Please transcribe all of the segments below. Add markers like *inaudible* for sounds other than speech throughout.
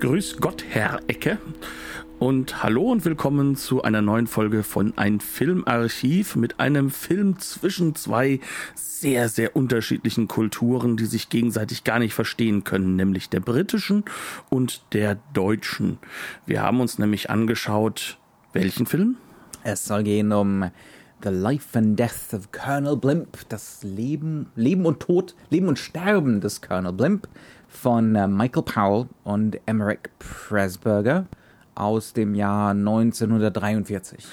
Grüß Gott, Herr Ecke. Und hallo und willkommen zu einer neuen Folge von Ein Filmarchiv mit einem Film zwischen zwei sehr, sehr unterschiedlichen Kulturen, die sich gegenseitig gar nicht verstehen können, nämlich der britischen und der deutschen. Wir haben uns nämlich angeschaut, welchen Film? Es soll gehen um The Life and Death of Colonel Blimp, das Leben, Leben und Tod, Leben und Sterben des Colonel Blimp von äh, Michael Powell und Emmerich Pressburger aus dem Jahr 1943.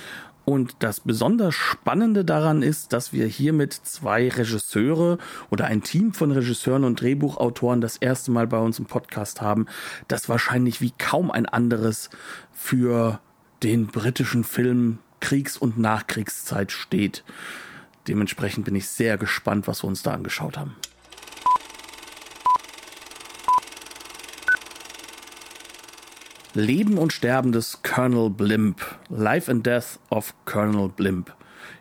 Und das besonders Spannende daran ist, dass wir hier mit zwei Regisseure oder ein Team von Regisseuren und Drehbuchautoren das erste Mal bei uns im Podcast haben, das wahrscheinlich wie kaum ein anderes für den britischen Film Kriegs- und Nachkriegszeit steht. Dementsprechend bin ich sehr gespannt, was wir uns da angeschaut haben. Leben und Sterben des Colonel Blimp. Life and Death of Colonel Blimp.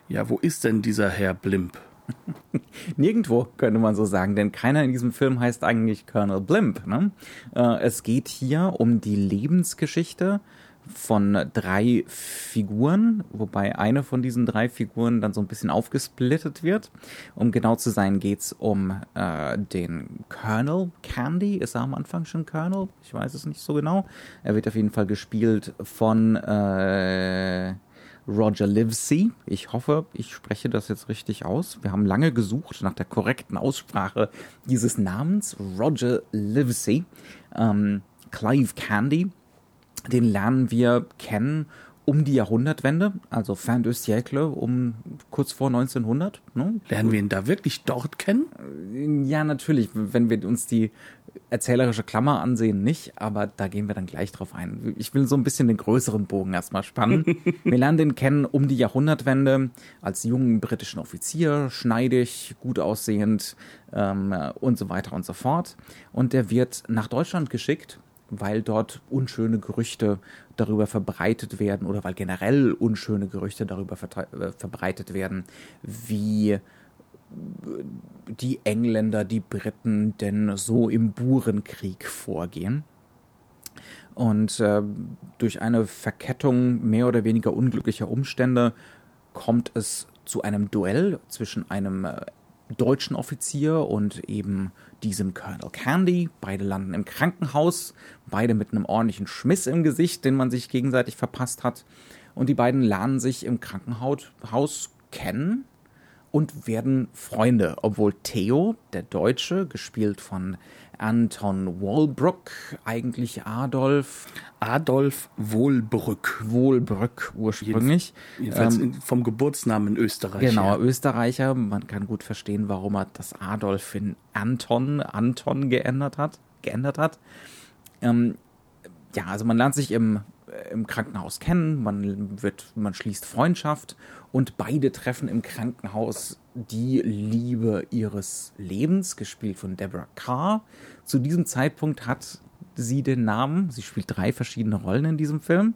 Ja, wo ist denn dieser Herr Blimp? *laughs* Nirgendwo, könnte man so sagen, denn keiner in diesem Film heißt eigentlich Colonel Blimp. Ne? Äh, es geht hier um die Lebensgeschichte von drei Figuren, wobei eine von diesen drei Figuren dann so ein bisschen aufgesplittet wird. Um genau zu sein, geht's um äh, den Colonel Candy. Ist er am Anfang schon Colonel? Ich weiß es nicht so genau. Er wird auf jeden Fall gespielt von äh, Roger Livesey. Ich hoffe, ich spreche das jetzt richtig aus. Wir haben lange gesucht nach der korrekten Aussprache dieses Namens. Roger Livesey. Ähm, Clive Candy den lernen wir kennen um die Jahrhundertwende, also fin de siècle, um kurz vor 1900. Ne? Lernen wir ihn da wirklich dort kennen? Ja, natürlich. Wenn wir uns die erzählerische Klammer ansehen, nicht, aber da gehen wir dann gleich drauf ein. Ich will so ein bisschen den größeren Bogen erstmal spannen. *laughs* wir lernen den kennen um die Jahrhundertwende als jungen britischen Offizier, schneidig, gut aussehend ähm, und so weiter und so fort. Und der wird nach Deutschland geschickt weil dort unschöne Gerüchte darüber verbreitet werden oder weil generell unschöne Gerüchte darüber äh, verbreitet werden, wie die Engländer, die Briten denn so im Burenkrieg vorgehen. Und äh, durch eine Verkettung mehr oder weniger unglücklicher Umstände kommt es zu einem Duell zwischen einem äh, deutschen Offizier und eben diesem Colonel Candy. Beide landen im Krankenhaus, beide mit einem ordentlichen Schmiss im Gesicht, den man sich gegenseitig verpasst hat. Und die beiden lernen sich im Krankenhaus kennen und werden Freunde, obwohl Theo, der Deutsche, gespielt von Anton Walbrook, eigentlich Adolf. Adolf Wohlbrück. Wohlbrück ursprünglich. Jedenfalls ähm, vom Geburtsnamen Österreicher. Genau, Österreicher. Man kann gut verstehen, warum er das Adolf in Anton, Anton geändert hat. Geändert hat. Ähm, ja, also man lernt sich im im Krankenhaus kennen, man wird, man schließt Freundschaft und beide treffen im Krankenhaus die Liebe ihres Lebens, gespielt von Deborah Carr. Zu diesem Zeitpunkt hat sie den Namen, sie spielt drei verschiedene Rollen in diesem Film,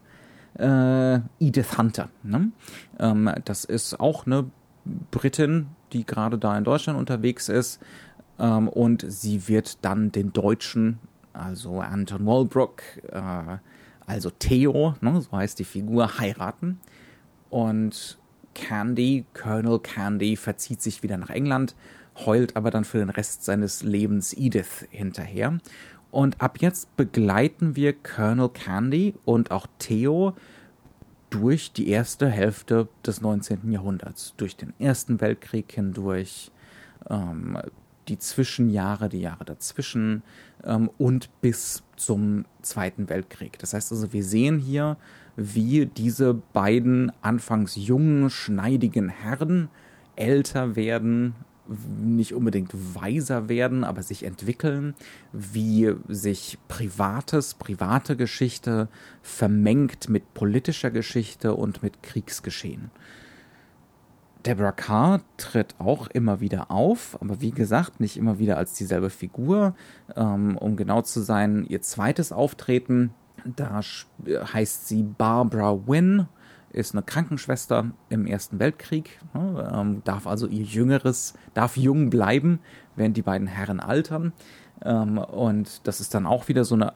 äh, Edith Hunter. Ne? Ähm, das ist auch eine Britin, die gerade da in Deutschland unterwegs ist. Ähm, und sie wird dann den Deutschen, also Anton Walbrook, äh, also Theo, ne, so heißt die Figur, heiraten. Und Candy, Colonel Candy, verzieht sich wieder nach England, heult aber dann für den Rest seines Lebens Edith hinterher. Und ab jetzt begleiten wir Colonel Candy und auch Theo durch die erste Hälfte des 19. Jahrhunderts, durch den Ersten Weltkrieg hindurch, ähm, die Zwischenjahre, die Jahre dazwischen ähm, und bis zum Zweiten Weltkrieg. Das heißt also, wir sehen hier, wie diese beiden anfangs jungen, schneidigen Herren älter werden nicht unbedingt weiser werden, aber sich entwickeln, wie sich privates, private Geschichte vermengt mit politischer Geschichte und mit Kriegsgeschehen. Deborah Carr tritt auch immer wieder auf, aber wie gesagt, nicht immer wieder als dieselbe Figur. Ähm, um genau zu sein, ihr zweites Auftreten, da heißt sie Barbara Wynn, ist eine Krankenschwester im Ersten Weltkrieg, ne, ähm, darf also ihr Jüngeres, darf jung bleiben, während die beiden Herren altern. Ähm, und das ist dann auch wieder so eine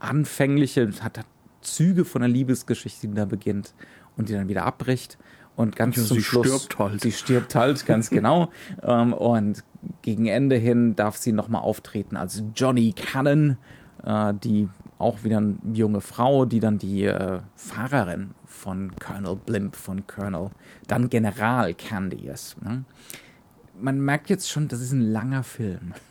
anfängliche, hat Züge von einer Liebesgeschichte, die da beginnt und die dann wieder abbricht. Und ganz ja, zum sie Schluss. stirbt halt. Sie stirbt halt, ganz *laughs* genau. ähm, und gegen Ende hin darf sie nochmal auftreten als Johnny Cannon, äh, die auch wieder eine junge Frau, die dann die äh, Fahrerin von Colonel Blimp, von Colonel, dann General Candy ist. Ne? Man merkt jetzt schon, das ist ein langer Film. *laughs*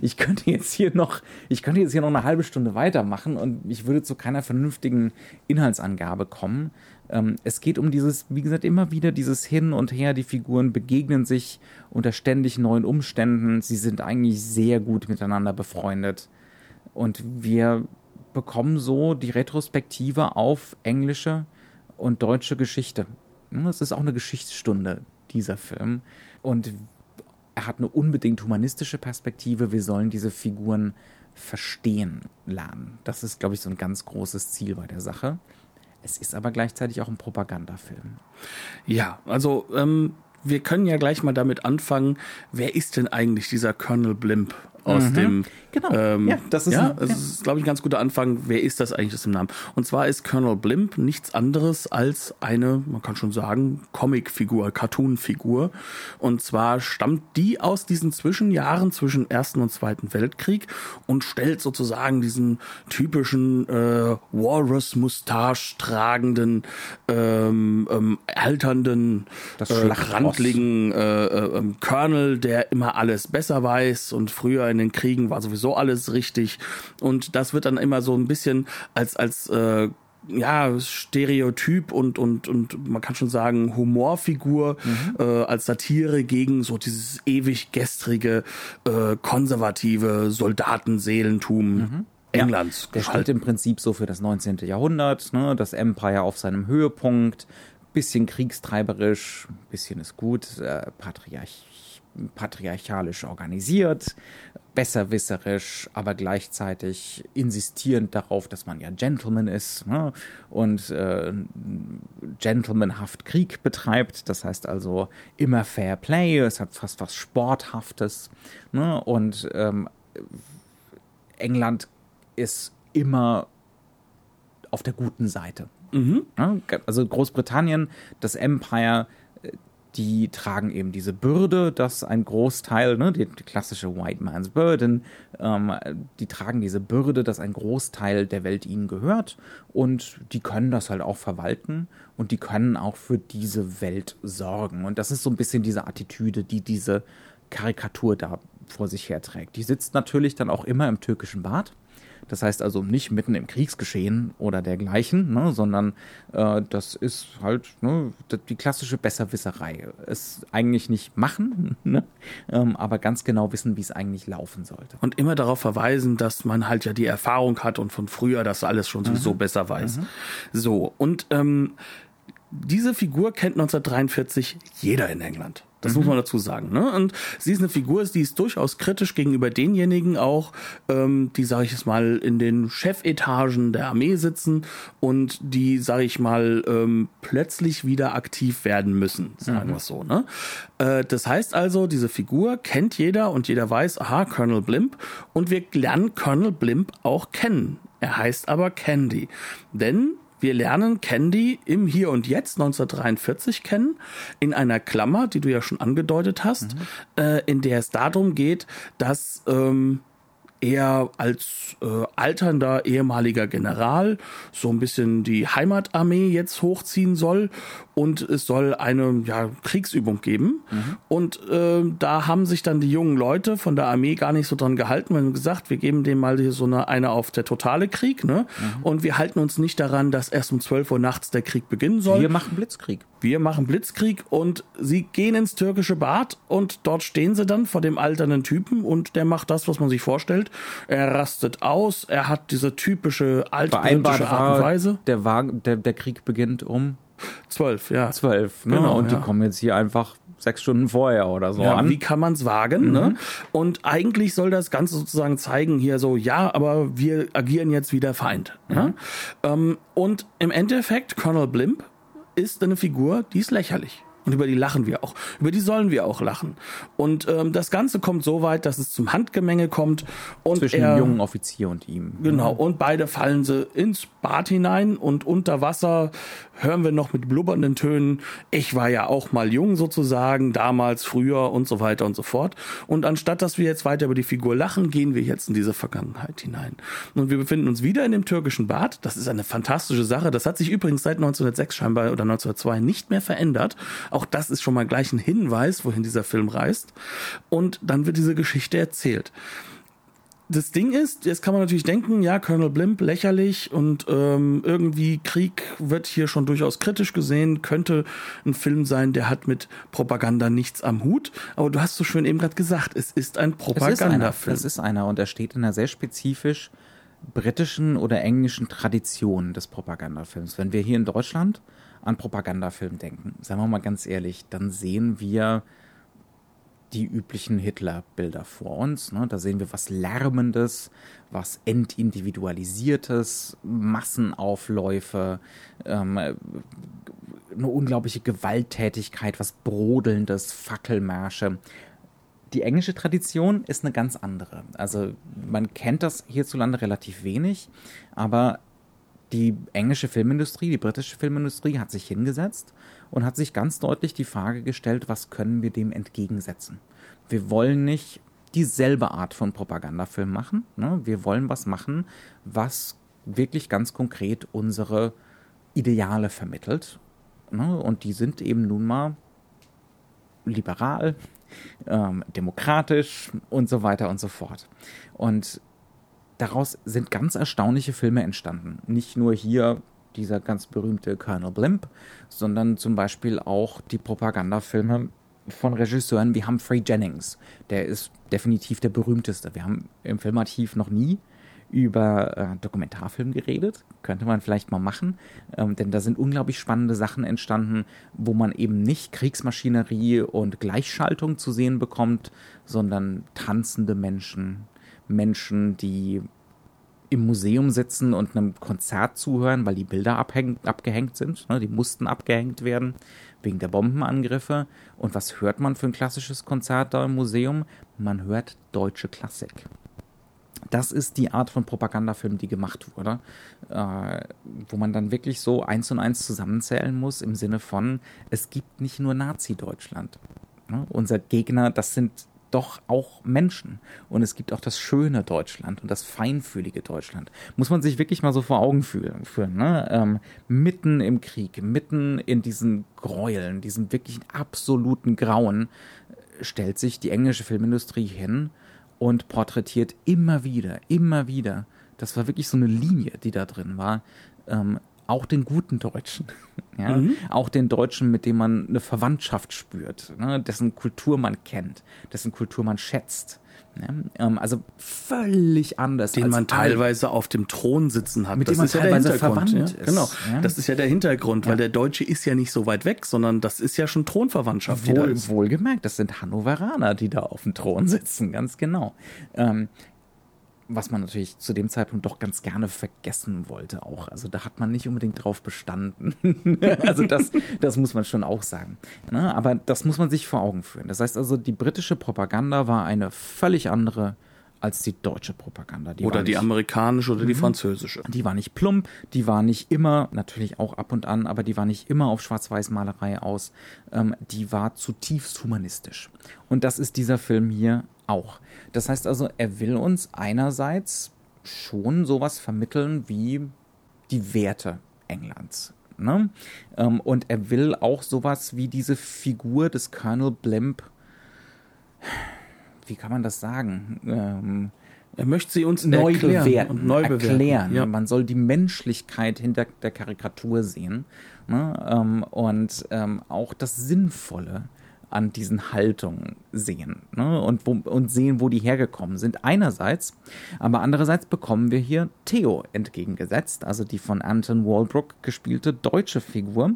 Ich könnte jetzt hier noch, ich könnte jetzt hier noch eine halbe Stunde weitermachen und ich würde zu keiner vernünftigen Inhaltsangabe kommen. Ähm, es geht um dieses, wie gesagt, immer wieder dieses Hin und Her. Die Figuren begegnen sich unter ständig neuen Umständen. Sie sind eigentlich sehr gut miteinander befreundet. Und wir bekommen so die Retrospektive auf englische und deutsche Geschichte. Es ist auch eine Geschichtsstunde, dieser Film. Und er hat eine unbedingt humanistische Perspektive. Wir sollen diese Figuren verstehen lernen. Das ist, glaube ich, so ein ganz großes Ziel bei der Sache. Es ist aber gleichzeitig auch ein Propagandafilm. Ja, also ähm, wir können ja gleich mal damit anfangen. Wer ist denn eigentlich dieser Colonel Blimp? Aus mhm. dem. Genau. Ähm, ja, das ist, ja, ein, ja. ist, glaube ich, ein ganz guter Anfang. Wer ist das eigentlich, das im Namen? Und zwar ist Colonel Blimp nichts anderes als eine, man kann schon sagen, Comicfigur, Cartoonfigur. Und zwar stammt die aus diesen Zwischenjahren zwischen Ersten und Zweiten Weltkrieg und stellt sozusagen diesen typischen äh, Walrus-Mustache tragenden, ähm, ähm, alternden, Das äh, randligen äh, äh, ähm, Colonel, der immer alles besser weiß und früher in den Kriegen war sowieso alles richtig. Und das wird dann immer so ein bisschen als, als äh, ja, Stereotyp und, und, und man kann schon sagen Humorfigur äh, als Satire gegen so dieses ewig gestrige, äh, konservative Soldatenseelentum Englands. Der steht im Prinzip so für das 19. Jahrhundert, ne? das Empire auf seinem Höhepunkt, bisschen kriegstreiberisch, bisschen ist gut, äh, patriarch patriarchalisch organisiert, besserwisserisch, aber gleichzeitig insistierend darauf, dass man ja Gentleman ist ne? und äh, gentlemanhaft Krieg betreibt. Das heißt also immer Fair Play, es hat fast was Sporthaftes. Ne? Und ähm, England ist immer auf der guten Seite. Mhm. Ne? Also Großbritannien, das Empire, die tragen eben diese Bürde, dass ein Großteil, ne, die, die klassische White Man's Burden, ähm, die tragen diese Bürde, dass ein Großteil der Welt ihnen gehört und die können das halt auch verwalten und die können auch für diese Welt sorgen. Und das ist so ein bisschen diese Attitüde, die diese Karikatur da vor sich herträgt. Die sitzt natürlich dann auch immer im türkischen Bad. Das heißt also nicht mitten im Kriegsgeschehen oder dergleichen, ne, sondern äh, das ist halt ne, die klassische Besserwisserei. Es eigentlich nicht machen, *laughs* ne, ähm, aber ganz genau wissen, wie es eigentlich laufen sollte. Und immer darauf verweisen, dass man halt ja die Erfahrung hat und von früher das alles schon sowieso Mhm. besser weiß. So, und ähm, diese Figur kennt 1943 jeder in England. Das muss man dazu sagen. Ne? Und sie ist eine Figur, die ist durchaus kritisch gegenüber denjenigen auch, ähm, die, sage ich es mal, in den Chefetagen der Armee sitzen und die, sage ich mal, ähm, plötzlich wieder aktiv werden müssen, sagen wir es so. Ne? Äh, das heißt also, diese Figur kennt jeder und jeder weiß, aha, Colonel Blimp. Und wir lernen Colonel Blimp auch kennen. Er heißt aber Candy. Denn wir lernen Candy im Hier und Jetzt 1943 kennen, in einer Klammer, die du ja schon angedeutet hast, äh, in der es darum geht, dass ähm, er als äh, alternder ehemaliger General so ein bisschen die Heimatarmee jetzt hochziehen soll und es soll eine ja, Kriegsübung geben. Und äh, da haben sich dann die jungen Leute von der Armee gar nicht so dran gehalten, weil gesagt, wir geben dem mal hier so eine, eine auf der totale Krieg, ne? Und wir halten uns nicht daran, dass erst um 12 Uhr nachts der Krieg beginnen soll. Wir machen Blitzkrieg. wir machen Blitzkrieg und sie gehen ins türkische Bad und dort stehen sie dann vor dem alternden Typen und der macht das, was man sich vorstellt. Er rastet aus, er hat diese typische altbritische Art und Weise. Der, Wagen, der, der Krieg beginnt um zwölf, ja. Zwölf, ne? Genau, und ja. die kommen jetzt hier einfach sechs Stunden vorher oder so Ja, an. wie kann man es wagen? Ne? Und eigentlich soll das Ganze sozusagen zeigen, hier so, ja, aber wir agieren jetzt wie der Feind. Ja? Ähm, und im Endeffekt, Colonel Blimp ist eine Figur, die ist lächerlich. Und über die lachen wir auch. Über die sollen wir auch lachen. Und ähm, das Ganze kommt so weit, dass es zum Handgemenge kommt. Und zwischen er, dem jungen Offizier und ihm. Genau, und beide fallen sie ins Bad hinein und unter Wasser hören wir noch mit blubbernden Tönen, ich war ja auch mal jung sozusagen, damals, früher und so weiter und so fort. Und anstatt dass wir jetzt weiter über die Figur lachen, gehen wir jetzt in diese Vergangenheit hinein. Und wir befinden uns wieder in dem türkischen Bad. Das ist eine fantastische Sache. Das hat sich übrigens seit 1906 scheinbar oder 1902 nicht mehr verändert. Auch das ist schon mal gleich ein Hinweis, wohin dieser Film reist. Und dann wird diese Geschichte erzählt das Ding ist, jetzt kann man natürlich denken, ja, Colonel Blimp lächerlich und ähm, irgendwie Krieg wird hier schon durchaus kritisch gesehen, könnte ein Film sein, der hat mit Propaganda nichts am Hut. Aber du hast so schön eben gerade gesagt, es ist ein Es. Propagandafilm. Es ist einer und er steht in einer sehr spezifisch britischen oder englischen Tradition des Propagandafilms. Wenn wir hier in Deutschland an Propagandafilm denken, sagen wir mal ganz ehrlich, dann sehen wir die üblichen Hitler-Bilder vor uns. Ne? Da sehen wir was Lärmendes, was Entindividualisiertes, Massenaufläufe, ähm, eine unglaubliche Gewalttätigkeit, was Brodelndes, Fackelmärsche. Die englische Tradition ist eine ganz andere. Also man kennt das hierzulande relativ wenig, aber die englische Filmindustrie, die britische Filmindustrie hat sich hingesetzt und hat sich ganz deutlich die Frage gestellt, was können wir dem entgegensetzen? Wir wollen nicht dieselbe Art von Propagandafilm machen. Ne? Wir wollen was machen, was wirklich ganz konkret unsere Ideale vermittelt. Ne? Und die sind eben nun mal liberal, ähm, demokratisch und so weiter und so fort. Und daraus sind ganz erstaunliche Filme entstanden. Nicht nur hier dieser ganz berühmte Colonel Blimp, sondern zum Beispiel auch die Propagandafilme von Regisseuren wie Humphrey Jennings. Der ist definitiv der berühmteste. Wir haben im Filmarchiv noch nie über äh, Dokumentarfilm geredet. Könnte man vielleicht mal machen, ähm, denn da sind unglaublich spannende Sachen entstanden, wo man eben nicht Kriegsmaschinerie und Gleichschaltung zu sehen bekommt, sondern tanzende Menschen, Menschen, die im Museum sitzen und einem Konzert zuhören, weil die Bilder abgehängt sind. Ne? Die mussten abgehängt werden wegen der Bombenangriffe. Und was hört man für ein klassisches Konzert da im Museum? Man hört deutsche Klassik. Das ist die Art von Propagandafilm, die gemacht wurde, äh, wo man dann wirklich so eins und eins zusammenzählen muss im Sinne von, es gibt nicht nur Nazi-Deutschland. Ne? Unser Gegner, das sind doch auch Menschen. Und es gibt auch das schöne Deutschland und das feinfühlige Deutschland. Muss man sich wirklich mal so vor Augen führen ne? ähm, mitten im Krieg, mitten in diesen Gräueln, diesen wirklich absoluten Grauen, äh, stellt sich die englische Filmindustrie hin und porträtiert immer wieder, immer wieder, das war wirklich so eine Linie, die da drin war, ähm, auch den guten Deutschen. *laughs* Ja? Auch den Deutschen, mit dem man eine Verwandtschaft spürt, ne? dessen Kultur man kennt, dessen Kultur man schätzt. Ne? Ähm, also völlig anders. den man teilweise auf dem Thron sitzen hat. Mit das dem man ist ja der teilweise Hintergrund. verwandt ja? ist, Genau, ja. das ist ja der Hintergrund, weil Ja. der Deutsche ist ja nicht so weit weg, sondern das ist ja schon Thronverwandtschaft. da Wohl, ist. wohlgemerkt, das sind Hannoveraner, die da auf dem Thron sitzen, ganz genau. Ähm, was man natürlich zu dem Zeitpunkt doch ganz gerne vergessen wollte auch. Also da hat man nicht unbedingt drauf bestanden. *laughs* also das, das muss man schon auch sagen. Ne? Aber das muss man sich vor Augen führen. Das heißt also, die britische Propaganda war eine völlig andere als die deutsche Propaganda. Die Oder die nicht- amerikanische oder die französische. die war nicht plump, die war nicht immer, natürlich auch ab und an, aber die war nicht immer auf Schwarz-Weiß-Malerei aus. Ähm, die war zutiefst humanistisch. Und das ist dieser Film hier auch. Das heißt also, er will uns einerseits schon sowas vermitteln wie die Werte Englands. Ne? Ähm, und er will auch sowas wie diese Figur des Colonel Blimp, wie kann man das sagen? Ähm, Er möchte sie uns neu erklären bewerten, und neu erklären. bewerten. Ja. Man soll die Menschlichkeit hinter der Karikatur sehen ne? ähm, und ähm, auch das Sinnvolle an diesen Haltungen sehen ne? und, wo, und sehen, wo die hergekommen sind. Einerseits, aber andererseits bekommen wir hier Theo entgegengesetzt, also die von Anton Walbrook gespielte deutsche Figur.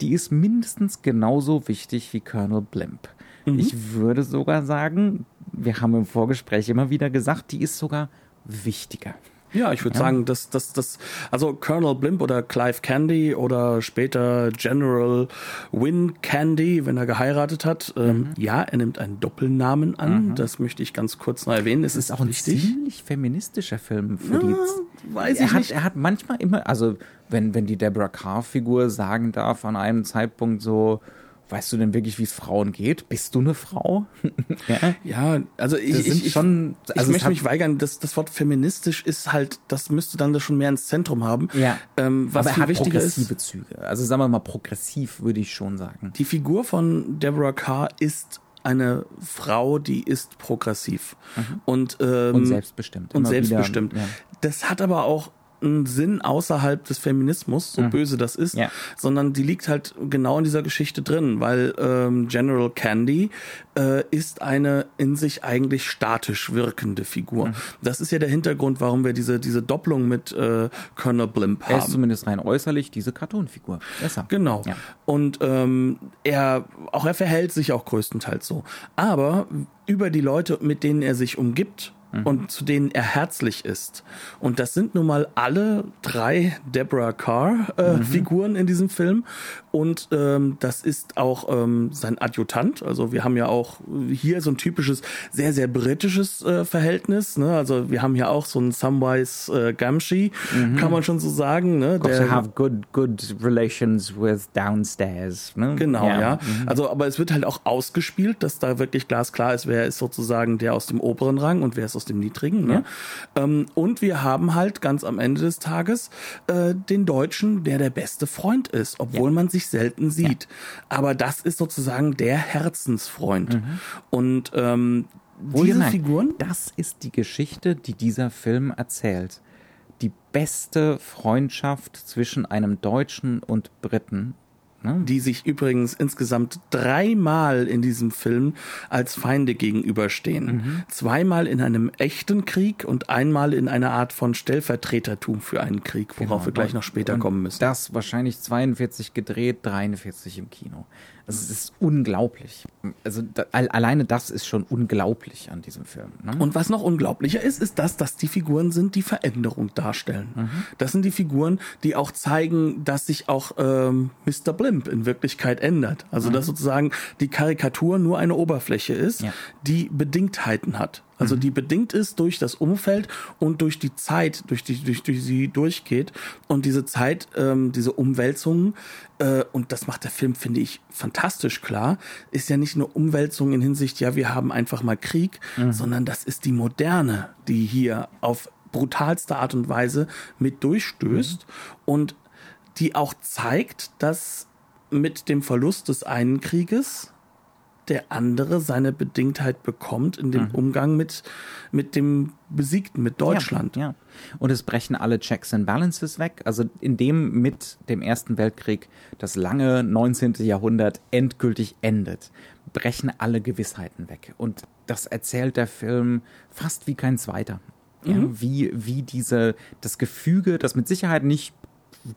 Die ist mindestens genauso wichtig wie Colonel Blimp. Mhm. Ich würde sogar sagen, wir haben im Vorgespräch immer wieder gesagt, die ist sogar wichtiger. Ja, ich würde Ja. sagen, dass das, das, also Colonel Blimp oder Clive Candy oder später General Win Candy, wenn er geheiratet hat, Mhm. ähm, ja, er nimmt einen Doppelnamen an. Das möchte ich ganz kurz noch erwähnen. Es Das ist auch ein ziemlich feministischer Film für die. weiß er ich hat, nicht. Er hat manchmal immer, also wenn, wenn die Deborah Carr-Figur sagen darf an einem Zeitpunkt so, weißt du denn wirklich, wie es Frauen geht? Bist du eine Frau? *laughs* ja. Ja, also ich, Das ich, ich, schon- ich also es möchte mich weigern. Das, das Wort feministisch ist halt, das müsste dann das schon mehr ins Zentrum haben. Ja. Ähm, was Aber er wichtiger progressive ist, Züge. Also sagen wir mal progressiv, würde ich schon sagen. die Figur von Deborah Carr ist eine Frau, die ist progressiv und, ähm, Und selbstbestimmt. und selbstbestimmt. Wieder, ja. Das hat aber auch einen Sinn außerhalb des Feminismus, so böse das ist, Mhm. Ja. sondern die liegt halt genau in dieser Geschichte drin, weil ähm, General Candy äh, ist eine in sich eigentlich statisch wirkende Mhm. Figur. Das ist ja der Hintergrund, warum wir diese diese Doppelung mit äh, Colonel Blimp Er ist haben. zumindest rein äußerlich diese Cartoon-Figur. Besser. Genau. Ja. Und ähm, er auch er verhält sich auch größtenteils so. Aber über die Leute, mit denen er sich umgibt und zu denen er herzlich ist. Und das sind nun mal alle drei Deborah Carr äh, Figuren in diesem Film. Und ähm, das ist auch ähm, sein Adjutant. Also wir haben ja auch hier so ein typisches, sehr, sehr britisches äh, Verhältnis. Ne? Also wir haben hier auch so einen Samwise äh, Gamgee, kann man schon so sagen. Ne? To have good, good relations with downstairs. Ne? Genau, ja. Mhm. Also, aber es wird halt auch ausgespielt, dass da wirklich glasklar ist, wer ist sozusagen der aus dem oberen Rang und wer ist aus dem niedrigen. Ne? Ähm, und wir haben halt ganz am Ende des Tages äh, den Deutschen, der der beste Freund ist, obwohl man sich selten sieht. Aber das ist sozusagen der Herzensfreund. Und ähm, diese Wohlgemerkt, Figuren, Das ist die Geschichte, die dieser Film erzählt. Die beste Freundschaft zwischen einem Deutschen und Briten. Ne? die sich übrigens insgesamt dreimal in diesem Film als Feinde gegenüberstehen. Mhm. Zweimal in einem echten Krieg und einmal in einer Art von Stellvertretertum für einen Krieg, worauf wir gleich noch später Genau. Und kommen müssen. Das wahrscheinlich 42 gedreht, 43 im Kino. Es ist unglaublich. Also da, al- alleine das ist schon unglaublich an diesem Film. Ne? Und was noch unglaublicher ist, ist das, dass die Figuren sind, die Veränderung darstellen. Mhm. Das sind die Figuren, die auch zeigen, dass sich auch ähm, Mr. Blimp in Wirklichkeit ändert. Also dass sozusagen die Karikatur nur eine Oberfläche ist, Mhm. Ja. die Bedingtheiten hat. Also die bedingt ist durch das Umfeld und durch die Zeit, durch die durch, durch sie durchgeht. Und diese Zeit, ähm, diese Umwälzungen, und das macht der Film, finde ich, fantastisch klar, ist ja nicht nur Umwälzung in Hinsicht, ja, wir haben einfach mal Krieg, sondern das ist die Moderne, die hier auf brutalste Art und Weise mit durchstößt und die auch zeigt, dass mit dem Verlust des einen Krieges der andere seine Bedingtheit bekommt in dem Umgang mit, mit dem Besiegten, mit Deutschland. Ja, ja. Und es brechen alle Checks and Balances weg. Also indem mit dem Ersten Weltkrieg das lange 19. Jahrhundert endgültig endet, brechen alle Gewissheiten weg. Und das erzählt der Film fast wie kein zweiter. Ja, wie, wie diese, das Gefüge, das mit Sicherheit nicht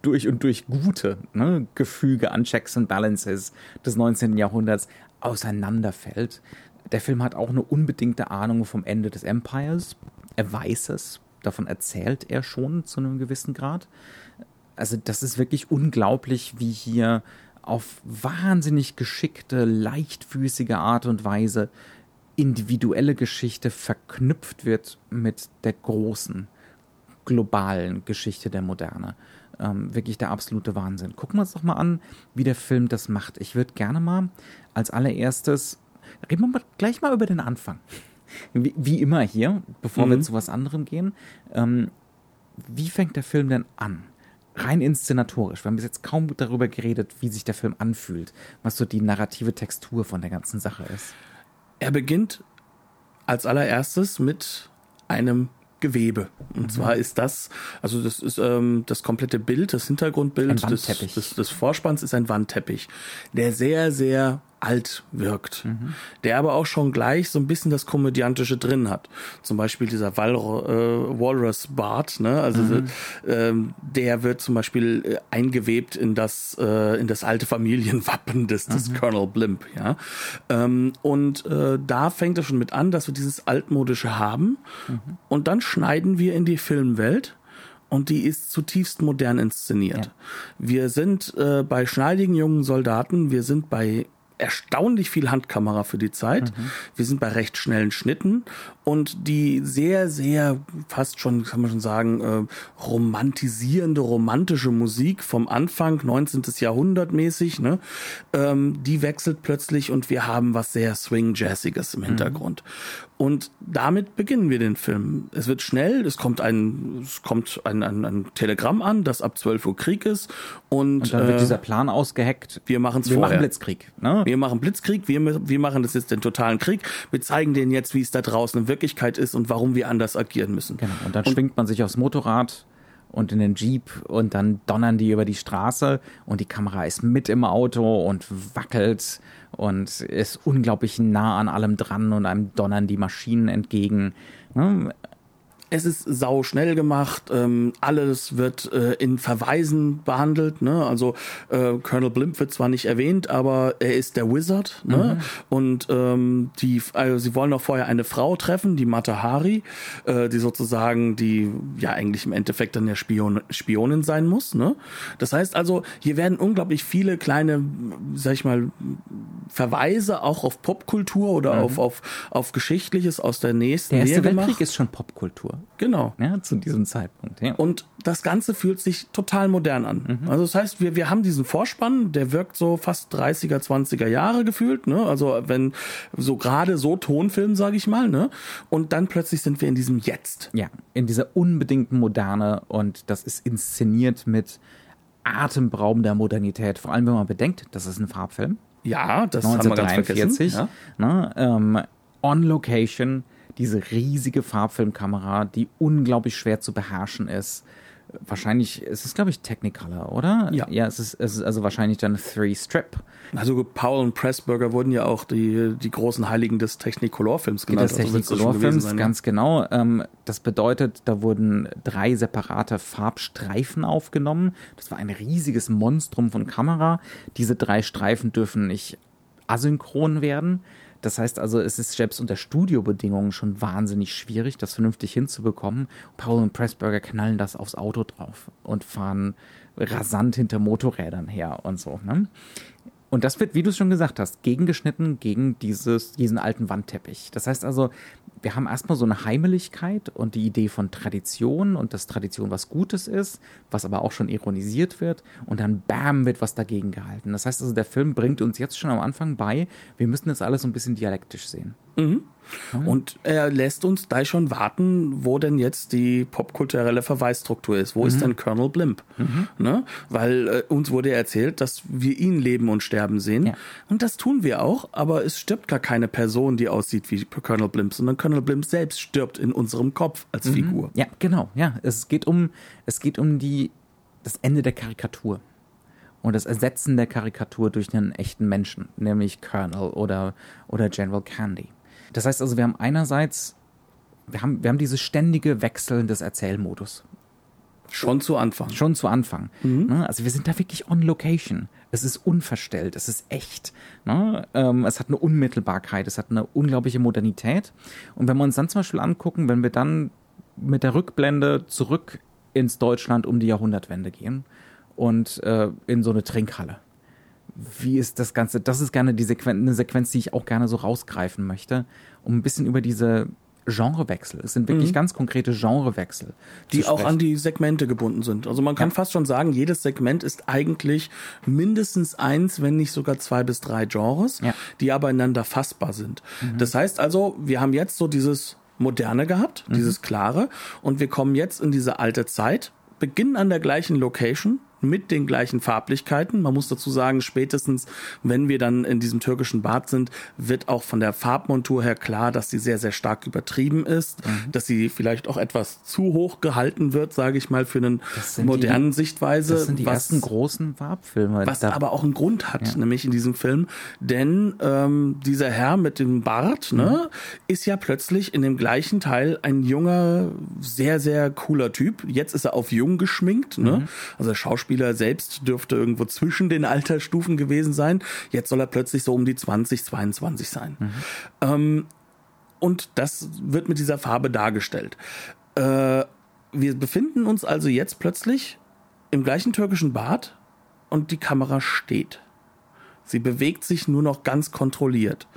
durch und durch gute ne, Gefüge an Checks and Balances des 19. Jahrhunderts auseinanderfällt. Der Film hat auch eine unbedingte Ahnung vom Ende des Empires. Er weiß es. Davon erzählt er schon zu einem gewissen Grad. Also das ist wirklich unglaublich, wie hier auf wahnsinnig geschickte, leichtfüßige Art und Weise individuelle Geschichte verknüpft wird mit der großen globalen Geschichte der Moderne. Ähm, wirklich der absolute Wahnsinn. Gucken wir uns doch mal an, wie der Film das macht. Ich würde gerne mal als allererstes, reden wir mal gleich mal über den Anfang. Wie, wie immer hier, bevor wir zu was anderem gehen. Ähm, wie fängt der Film denn an? Rein inszenatorisch. Wir haben bis jetzt kaum darüber geredet, wie sich der Film anfühlt, was so die narrative Textur von der ganzen Sache ist. Er beginnt als allererstes mit einem Gewebe. Und mhm. zwar ist das, also das ist ähm, das komplette Bild, das Hintergrundbild des, des, des Vorspanns ist ein Wandteppich, der sehr, sehr alt wirkt, mhm. der aber auch schon gleich so ein bisschen das Komödiantische drin hat. Zum Beispiel dieser Wal äh, Walrus Bart, ne? also mhm. äh, der wird zum Beispiel äh, eingewebt in das äh, in das alte Familienwappen des, des mhm. Colonel Blimp, ja. Ähm, und äh, da fängt es schon mit an, dass wir dieses altmodische haben mhm. und dann schneiden wir in die Filmwelt und die ist zutiefst modern inszeniert. Ja. Wir sind äh, bei schneidigen jungen Soldaten, wir sind bei erstaunlich viel Handkamera für die Zeit. Mhm. Wir sind bei recht schnellen Schnitten und die sehr, sehr, fast schon, kann man schon sagen, äh, romantisierende, romantische Musik vom Anfang, 19. Jahrhundert mäßig, ne, ähm, die wechselt plötzlich und wir haben was sehr Swing-Jazziges im mhm. Hintergrund. Mhm. Und damit beginnen wir den Film. Es wird schnell, es kommt ein, es kommt ein, ein, ein Telegramm an, dass ab 12 Uhr Krieg ist. Und, und dann wird äh, dieser Plan ausgeheckt. Wir machen es vorher. Wir machen Blitzkrieg. Ne? Wir machen Blitzkrieg, wir, wir machen das jetzt den totalen Krieg. Wir zeigen denen jetzt, wie es da draußen in Wirklichkeit ist und warum wir anders agieren müssen. Genau. Und dann und, schwingt man sich aufs Motorrad und in den Jeep und dann donnern die über die Straße und die Kamera ist mit im Auto und wackelt und ist unglaublich nah an allem dran und einem donnern die Maschinen entgegen. Ne? Es ist sau schnell gemacht, ähm, alles wird äh, in Verweisen behandelt. Ne? Also äh, Colonel Blimp wird zwar nicht erwähnt, aber er ist der Wizard. Ne? Mhm. Und ähm, die, also sie wollen auch vorher eine Frau treffen, die Matahari, äh, die sozusagen die ja eigentlich im Endeffekt dann der Spion, Spionin sein muss. Ne? Das heißt also, hier werden unglaublich viele kleine, sag ich mal, Verweise auch auf Popkultur oder mhm. auf, auf, auf Geschichtliches aus der nächsten Der Erste Weltkrieg ist schon Popkultur. Genau. Ja, zu diesem Zeitpunkt. Ja. Und das Ganze fühlt sich total modern an. Mhm. Also das heißt, wir, wir haben diesen Vorspann, der wirkt so fast 30er, 20er Jahre gefühlt, ne? Also wenn so gerade so Tonfilm, sage ich mal, ne? Und dann plötzlich sind wir in diesem Jetzt. Ja, in dieser unbedingten Moderne und das ist inszeniert mit atemberaubender Modernität. Vor allem, wenn man bedenkt, das ist ein Farbfilm. Ja, das 1943, haben wir ganz vergessen. Ja. Ne? Ähm, on Location diese riesige Farbfilmkamera, die unglaublich schwer zu beherrschen ist. Wahrscheinlich, es ist, glaube ich, Technicolor, oder? Ja. Ja, es ist, es ist also wahrscheinlich dann Three-Strip. Also Paul und Pressburger wurden ja auch die, die großen Heiligen des Technicolor-Films genannt. Des also Technicolor-Films, also ganz genau. Ähm, das bedeutet, da wurden drei separate Farbstreifen aufgenommen. Das war ein riesiges Monstrum von Kamera. Diese drei Streifen dürfen nicht asynchron werden. Das heißt also, es ist selbst unter Studiobedingungen schon wahnsinnig schwierig, das vernünftig hinzubekommen. Paul und Pressburger knallen das aufs Auto drauf und fahren rasant hinter Motorrädern her und so. Ne? Und das wird, wie du es schon gesagt hast, gegengeschnitten gegen dieses, diesen alten Wandteppich. Das heißt also, wir haben erstmal so eine Heimeligkeit und die Idee von Tradition und dass Tradition was Gutes ist, was aber auch schon ironisiert wird und dann bam wird was dagegen gehalten. Das heißt also, der Film bringt uns jetzt schon am Anfang bei, wir müssen das alles so ein bisschen dialektisch sehen. Mhm. Mhm. Und er lässt uns da schon warten, wo denn jetzt die popkulturelle Verweisstruktur ist. Wo mhm. ist denn Colonel Blimp? Mhm. Ne? Weil äh, uns wurde erzählt, dass wir ihn leben und sterben sehen. Ja. Und das tun wir auch, aber es stirbt gar keine Person, die aussieht wie Colonel Blimp, sondern Colonel Blimp selbst stirbt in unserem Kopf als mhm. Figur. Ja, genau. Ja, es geht um, es geht um die, das Ende der Karikatur und das Ersetzen der Karikatur durch einen echten Menschen, nämlich Colonel oder, oder General Candy. Das heißt also, wir haben einerseits, wir haben, wir haben dieses ständige Wechseln des Erzählmodus. Schon zu Anfang. Schon zu Anfang. Mhm. Ne? Also wir sind da wirklich on location. Es ist unverstellt, es ist echt. Ne? Ähm, es hat eine Unmittelbarkeit, es hat eine unglaubliche Modernität. Und wenn wir uns dann zum Beispiel angucken, wenn wir dann mit der Rückblende zurück ins Deutschland um die Jahrhundertwende gehen und äh, in so eine Trinkhalle wie ist das Ganze? Das ist gerne die Sequenz, eine Sequenz, die ich auch gerne so rausgreifen möchte, um ein bisschen über diese Genrewechsel. Es sind wirklich mhm. ganz konkrete Genrewechsel. Die auch an die Segmente gebunden sind. Also man kann ja. fast schon sagen, jedes Segment ist eigentlich mindestens eins, wenn nicht sogar zwei bis drei Genres, ja. die aber ineinander fassbar sind. Mhm. Das heißt also, wir haben jetzt so dieses Moderne gehabt, mhm. dieses Klare, und wir kommen jetzt in diese alte Zeit, beginnen an der gleichen Location, mit den gleichen Farblichkeiten. Man muss dazu sagen, spätestens, wenn wir dann in diesem türkischen Bad sind, wird auch von der Farbmontur her klar, dass sie sehr, sehr stark übertrieben ist, mhm. dass sie vielleicht auch etwas zu hoch gehalten wird, sage ich mal, für eine modernen die, Sichtweise. Das sind die was, ersten großen Farbfilme. Was da, aber auch einen Grund hat, ja. nämlich in diesem Film. Denn ähm, dieser Herr mit dem Bart ne, mhm. ist ja plötzlich in dem gleichen Teil ein junger, sehr, sehr cooler Typ. Jetzt ist er auf jung geschminkt. Ne? Mhm. Also der Schauspieler selbst dürfte irgendwo zwischen den Altersstufen gewesen sein. Jetzt soll er plötzlich so um die 20, 22 sein. Mhm. Ähm, und das wird mit dieser Farbe dargestellt. Äh, wir befinden uns also jetzt plötzlich im gleichen türkischen Bad und die Kamera steht. Sie bewegt sich nur noch ganz kontrolliert.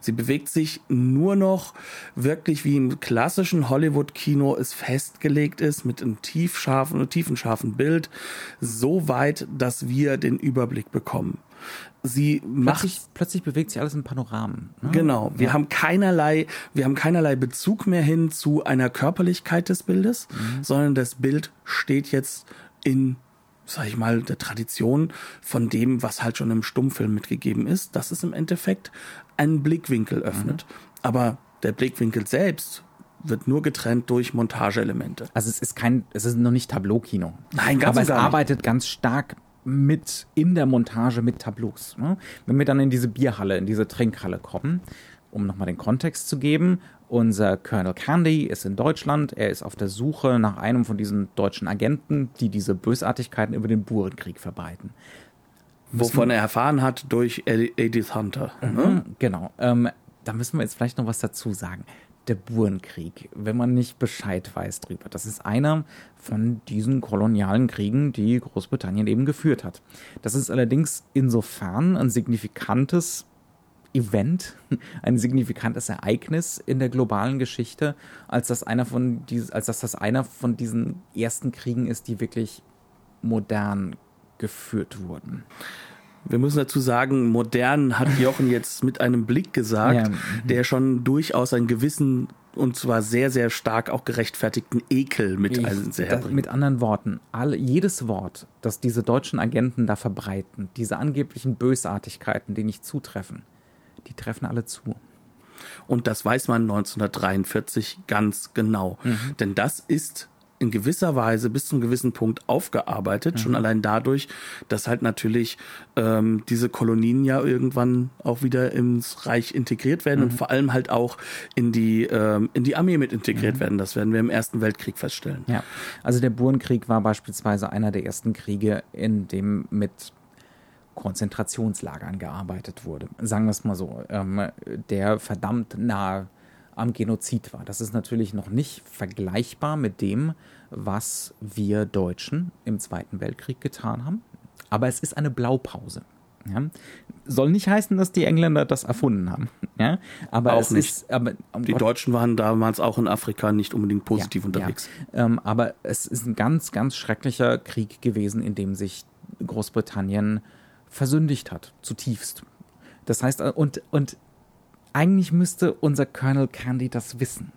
Sie bewegt sich nur noch wirklich wie im klassischen Hollywood-Kino es festgelegt ist, mit einem tiefscharfen, tiefenscharfen Bild, so weit, dass wir den Überblick bekommen. Sie plötzlich, macht plötzlich bewegt sich alles in Panoramen. Ne? Genau. Wir ja. haben keinerlei, wir haben keinerlei Bezug mehr hin zu einer Körperlichkeit des Bildes, mhm. sondern das Bild steht jetzt in sag ich mal, der Tradition von dem, was halt schon im Stummfilm mitgegeben ist, dass es im Endeffekt einen Blickwinkel öffnet. Mhm. Aber der Blickwinkel selbst wird nur getrennt durch Montageelemente. Also es ist kein, es ist noch nicht Tableau-Kino. Nein, ganz Aber es arbeitet ganz stark mit in der Montage mit Tableaus. Ne? Wenn wir dann in diese Bierhalle, in diese Trinkhalle kommen, um nochmal den Kontext zu geben, unser Colonel Candy ist in Deutschland. Er ist auf der Suche nach einem von diesen deutschen Agenten, die diese Bösartigkeiten über den Burenkrieg verbreiten. Wovon er erfahren hat durch Edith Hunter. Ne? Mhm, genau. Ähm, da müssen wir jetzt vielleicht noch was dazu sagen. Der Burenkrieg, wenn man nicht Bescheid weiß drüber, das ist einer von diesen kolonialen Kriegen, die Großbritannien eben geführt hat. Das ist allerdings insofern ein signifikantes Event, *laughs* ein signifikantes Ereignis in der globalen Geschichte, als dass einer von dies, als dass das einer von diesen ersten Kriegen ist, die wirklich modern geführt wurden. Wir müssen dazu sagen, modern hat *laughs* Jochen jetzt mit einem Blick gesagt, ja. Mhm. der schon durchaus einen gewissen und zwar sehr, sehr stark auch gerechtfertigten Ekel mit ich, das, Mit anderen Worten, alle, jedes Wort, das diese deutschen Agenten da verbreiten, diese angeblichen Bösartigkeiten, die nicht zutreffen, die treffen alle zu. Und das weiß man 1943 ganz genau. Mhm. Denn das ist in gewisser Weise bis zum gewissen Punkt aufgearbeitet, mhm. schon allein dadurch, dass halt natürlich ähm, diese Kolonien ja irgendwann auch wieder ins Reich integriert werden mhm. und vor allem halt auch in die ähm, in die Armee mit integriert mhm. werden. Das werden wir im Ersten Weltkrieg feststellen. Ja, also der Burenkrieg war beispielsweise einer der ersten Kriege, in dem mit Konzentrationslagern gearbeitet wurde. Sagen wir es mal so, ähm, der verdammt nah am Genozid war. Das ist natürlich noch nicht vergleichbar mit dem, was wir Deutschen im Zweiten Weltkrieg getan haben. Aber es ist eine Blaupause. Ja? Soll nicht heißen, dass die Engländer das erfunden haben. Ja? Aber auch es nicht. Ist, aber, um die Gott, Deutschen waren damals auch in Afrika nicht unbedingt positiv ja, unterwegs. Ähm, aber es ist ein ganz, ganz schrecklicher Krieg gewesen, in dem sich Großbritannien versündigt hat, zutiefst. Das heißt, äh, und, und eigentlich müsste unser Colonel Candy das wissen.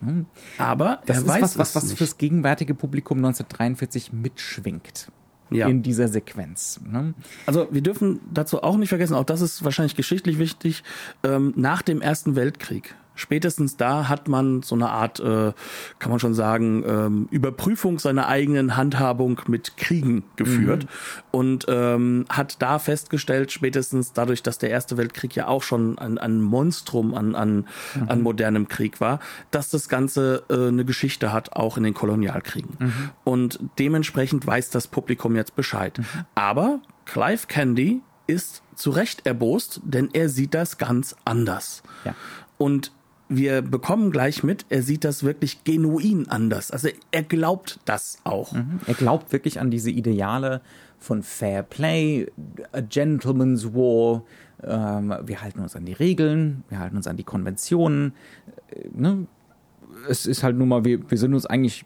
Hm? Aber das ist was, was, was fürs gegenwärtige Publikum 1943 mitschwingt. Ja. in dieser Sequenz. Ne? Also wir dürfen dazu auch nicht vergessen, auch das ist wahrscheinlich geschichtlich wichtig, ähm, nach dem Ersten Weltkrieg spätestens da hat man so eine Art, äh, kann man schon sagen, ähm, Überprüfung seiner eigenen Handhabung mit Kriegen geführt mhm. und ähm, hat da festgestellt, spätestens dadurch, dass der Erste Weltkrieg ja auch schon ein, ein Monstrum an, an, mhm. an modernem Krieg war, dass das Ganze äh, eine Geschichte hat, auch in den Kolonialkriegen. Mhm. Und dementsprechend weiß das Publikum jetzt Bescheid. Mhm. Aber Clive Candy ist zu Recht erbost, denn er sieht das ganz anders. Ja. Und wir bekommen gleich mit, er sieht das wirklich genuin anders. Also er glaubt das auch. Mhm. Er glaubt wirklich an diese Ideale von Fair Play, a Gentleman's War. Ähm, wir halten uns an die Regeln, wir halten uns an die Konventionen. Äh, ne? Es ist halt nun mal, wir, wir sind uns eigentlich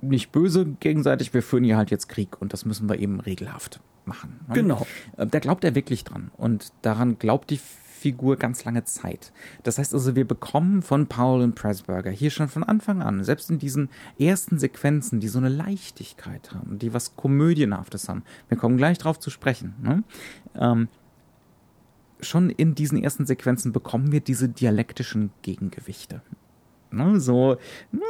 nicht böse gegenseitig, wir führen hier halt jetzt Krieg und das müssen wir eben regelhaft machen. Ne? Genau. Äh, da glaubt er wirklich dran und daran glaubt die Figur ganz lange Zeit. Das heißt also, wir bekommen von Paul und Pressburger hier schon von Anfang an, selbst in diesen ersten Sequenzen, die so eine Leichtigkeit haben, die was Komödienhaftes haben. Wir kommen gleich drauf zu sprechen. Ne? Ähm, schon in diesen ersten Sequenzen bekommen wir diese dialektischen Gegengewichte. Ne, so, na,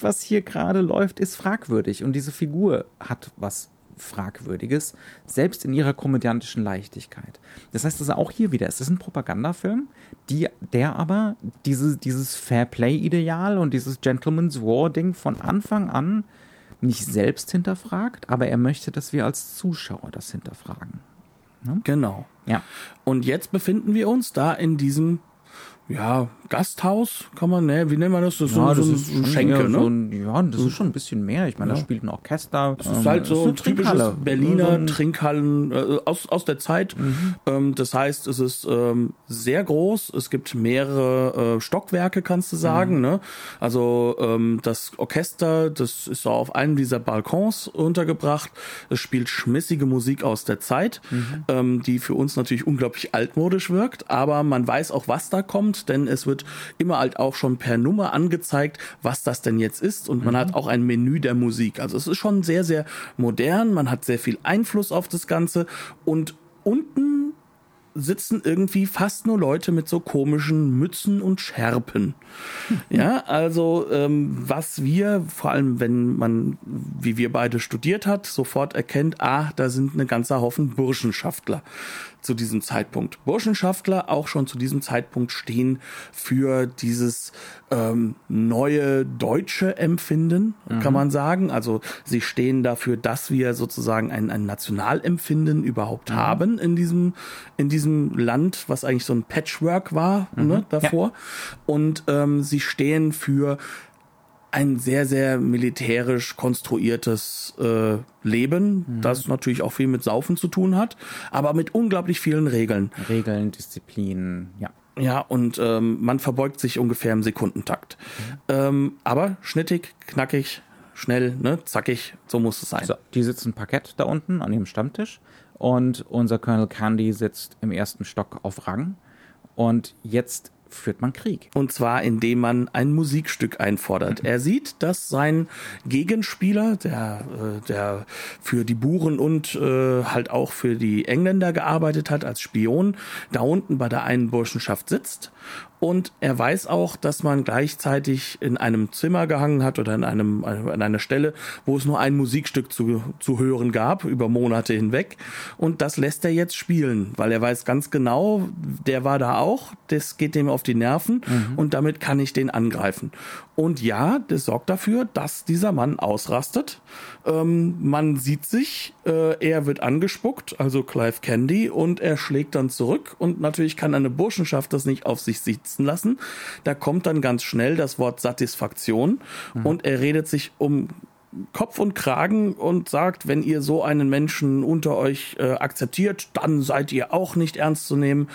was hier gerade läuft, ist fragwürdig und diese Figur hat was Fragwürdiges, selbst in ihrer komödiantischen Leichtigkeit. Das heißt also auch hier wieder, es ist ein Propagandafilm, die, der aber diese, dieses Fairplay-Ideal und dieses Gentleman's War-Ding von Anfang an nicht selbst hinterfragt, aber er möchte, dass wir als Zuschauer das hinterfragen. Ne? Genau. Ja. Und jetzt befinden wir uns da in diesem ja, Gasthaus kann man, ne, wie nennt man das? Das, ja, so, ist ein Schenke, ne? So ein, ja, das ist schon ein bisschen mehr. Ich meine, ja. da spielt ein Orchester. Das ist ähm, halt so ein typisches Berliner mhm. Trinkhallen äh, aus, aus der Zeit. Mhm. Ähm, das heißt, es ist ähm, sehr groß. Es gibt mehrere äh, Stockwerke, kannst du sagen, mhm. ne? Also ähm, das Orchester, das ist so auf einem dieser Balkons untergebracht. Es spielt schmissige Musik aus der Zeit, mhm. ähm, die für uns natürlich unglaublich altmodisch wirkt, aber man weiß auch, was da kommt denn es wird immer halt auch schon per Nummer angezeigt, was das denn jetzt ist und man mhm. hat auch ein Menü der Musik. Also es ist schon sehr, sehr modern, man hat sehr viel Einfluss auf das Ganze und unten sitzen irgendwie fast nur Leute mit so komischen Mützen und Schärpen. *laughs* Ja, also ähm, was wir, vor allem wenn man, wie wir beide studiert hat, sofort erkennt, ah, da sind eine ganze Haufen Burschenschaftler zu diesem Zeitpunkt. Burschenschaftler auch schon zu diesem Zeitpunkt stehen für dieses ähm, neue deutsche Empfinden, mhm. kann man sagen. Also sie stehen dafür, dass wir sozusagen ein, ein Nationalempfinden überhaupt mhm. haben in diesem, in diesem Land, was eigentlich so ein Patchwork war mhm. ne, davor. Ja. Und ähm, sie stehen für ein sehr, sehr militärisch konstruiertes äh, Leben, mhm. das natürlich auch viel mit Saufen zu tun hat, aber mit unglaublich vielen Regeln. Regeln, Disziplin, ja. Ja, und ähm, man verbeugt sich ungefähr im Sekundentakt. Mhm. Ähm, aber schnittig, knackig, schnell, ne, zackig, so muss es sein. So, die sitzen Parkett da unten an ihrem Stammtisch und unser Colonel Candy sitzt im ersten Stock auf Rang. Und jetzt führt man Krieg. Und zwar, indem man ein Musikstück einfordert. *laughs* Er sieht, dass sein Gegenspieler, der, äh, der für die Buren und äh, halt auch für die Engländer gearbeitet hat als Spion, da unten bei der einen Burschenschaft sitzt und er weiß auch, dass man gleichzeitig in einem Zimmer gehangen hat oder in einem an einer Stelle, wo es nur ein Musikstück zu, zu hören gab über Monate hinweg. Und das lässt er jetzt spielen, weil er weiß ganz genau, der war da auch. Das geht dem auf die Nerven mhm. und damit kann ich den angreifen. Und ja, das sorgt dafür, dass dieser Mann ausrastet. Ähm, man sieht sich, äh, er wird angespuckt, also Clive Candy, und er schlägt dann zurück. Und natürlich kann eine Burschenschaft das nicht auf sich sitzen lassen. Da kommt dann ganz schnell das Wort Satisfaktion mhm. und er redet sich um Kopf und Kragen und sagt, wenn ihr so einen Menschen unter euch äh, akzeptiert, dann seid ihr auch nicht ernst zu nehmen.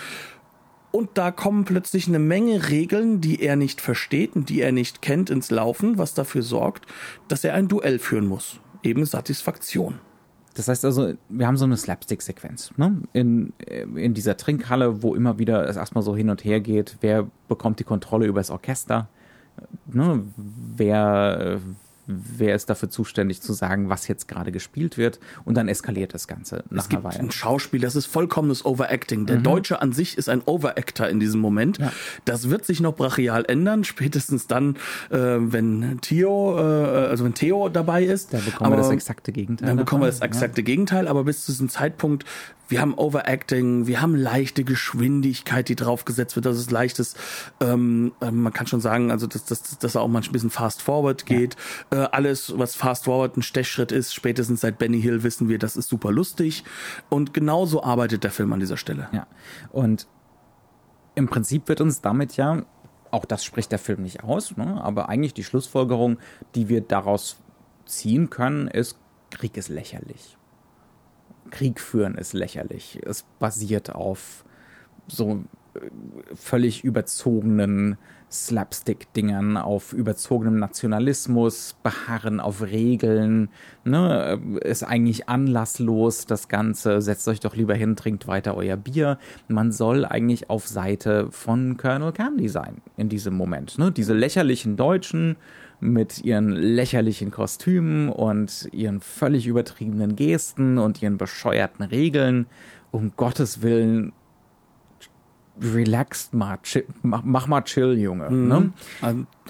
Und da kommen plötzlich eine Menge Regeln, die er nicht versteht und die er nicht kennt, ins Laufen, was dafür sorgt, dass er ein Duell führen muss. Eben Satisfaktion. Das heißt also, wir haben so eine Slapstick-Sequenz ne? in, in dieser Trinkhalle, wo immer wieder es erstmal so hin und her geht, wer bekommt die Kontrolle über das Orchester, ne? wer, wer ist dafür zuständig zu sagen, was jetzt gerade gespielt wird und dann eskaliert das Ganze nach es gibt Weile. ein Schauspiel, das ist vollkommenes Overacting. Der mhm. Deutsche an sich ist ein Overactor in diesem Moment. Ja. Das wird sich noch brachial ändern, spätestens dann, äh, wenn Theo, äh, also wenn Theo dabei ist. Da bekommen aber, wir das exakte Gegenteil. Dann bekommen wir das exakte ja. Gegenteil, aber bis zu diesem Zeitpunkt wir haben Overacting, wir haben leichte Geschwindigkeit, die draufgesetzt wird, dass es leichtes, ähm, ähm, man kann schon sagen, also dass, dass, dass er auch manchmal ein bisschen fast forward geht. Ja. Äh, alles, was fast forward ein Stechschritt ist, spätestens seit Benny Hill wissen wir, das ist super lustig. Und genauso arbeitet der Film an dieser Stelle. Ja. Und im Prinzip wird uns damit ja, auch das spricht der Film nicht aus, ne? aber eigentlich die Schlussfolgerung, die wir daraus ziehen können, ist, Krieg ist lächerlich. Krieg führen ist lächerlich. Es basiert auf so äh, völlig überzogenen Slapstick-Dingern, auf überzogenem Nationalismus, beharren auf Regeln, ne, ist eigentlich anlasslos das Ganze, setzt euch doch lieber hin, trinkt weiter euer Bier. Man soll eigentlich auf Seite von Colonel Candy sein in diesem Moment. Ne? Diese lächerlichen Deutschen mit ihren lächerlichen Kostümen und ihren völlig übertriebenen Gesten und ihren bescheuerten Regeln. Um Gottes Willen, relaxed mal, chill, mach, mach, mal chill, Junge. Mhm. Ne?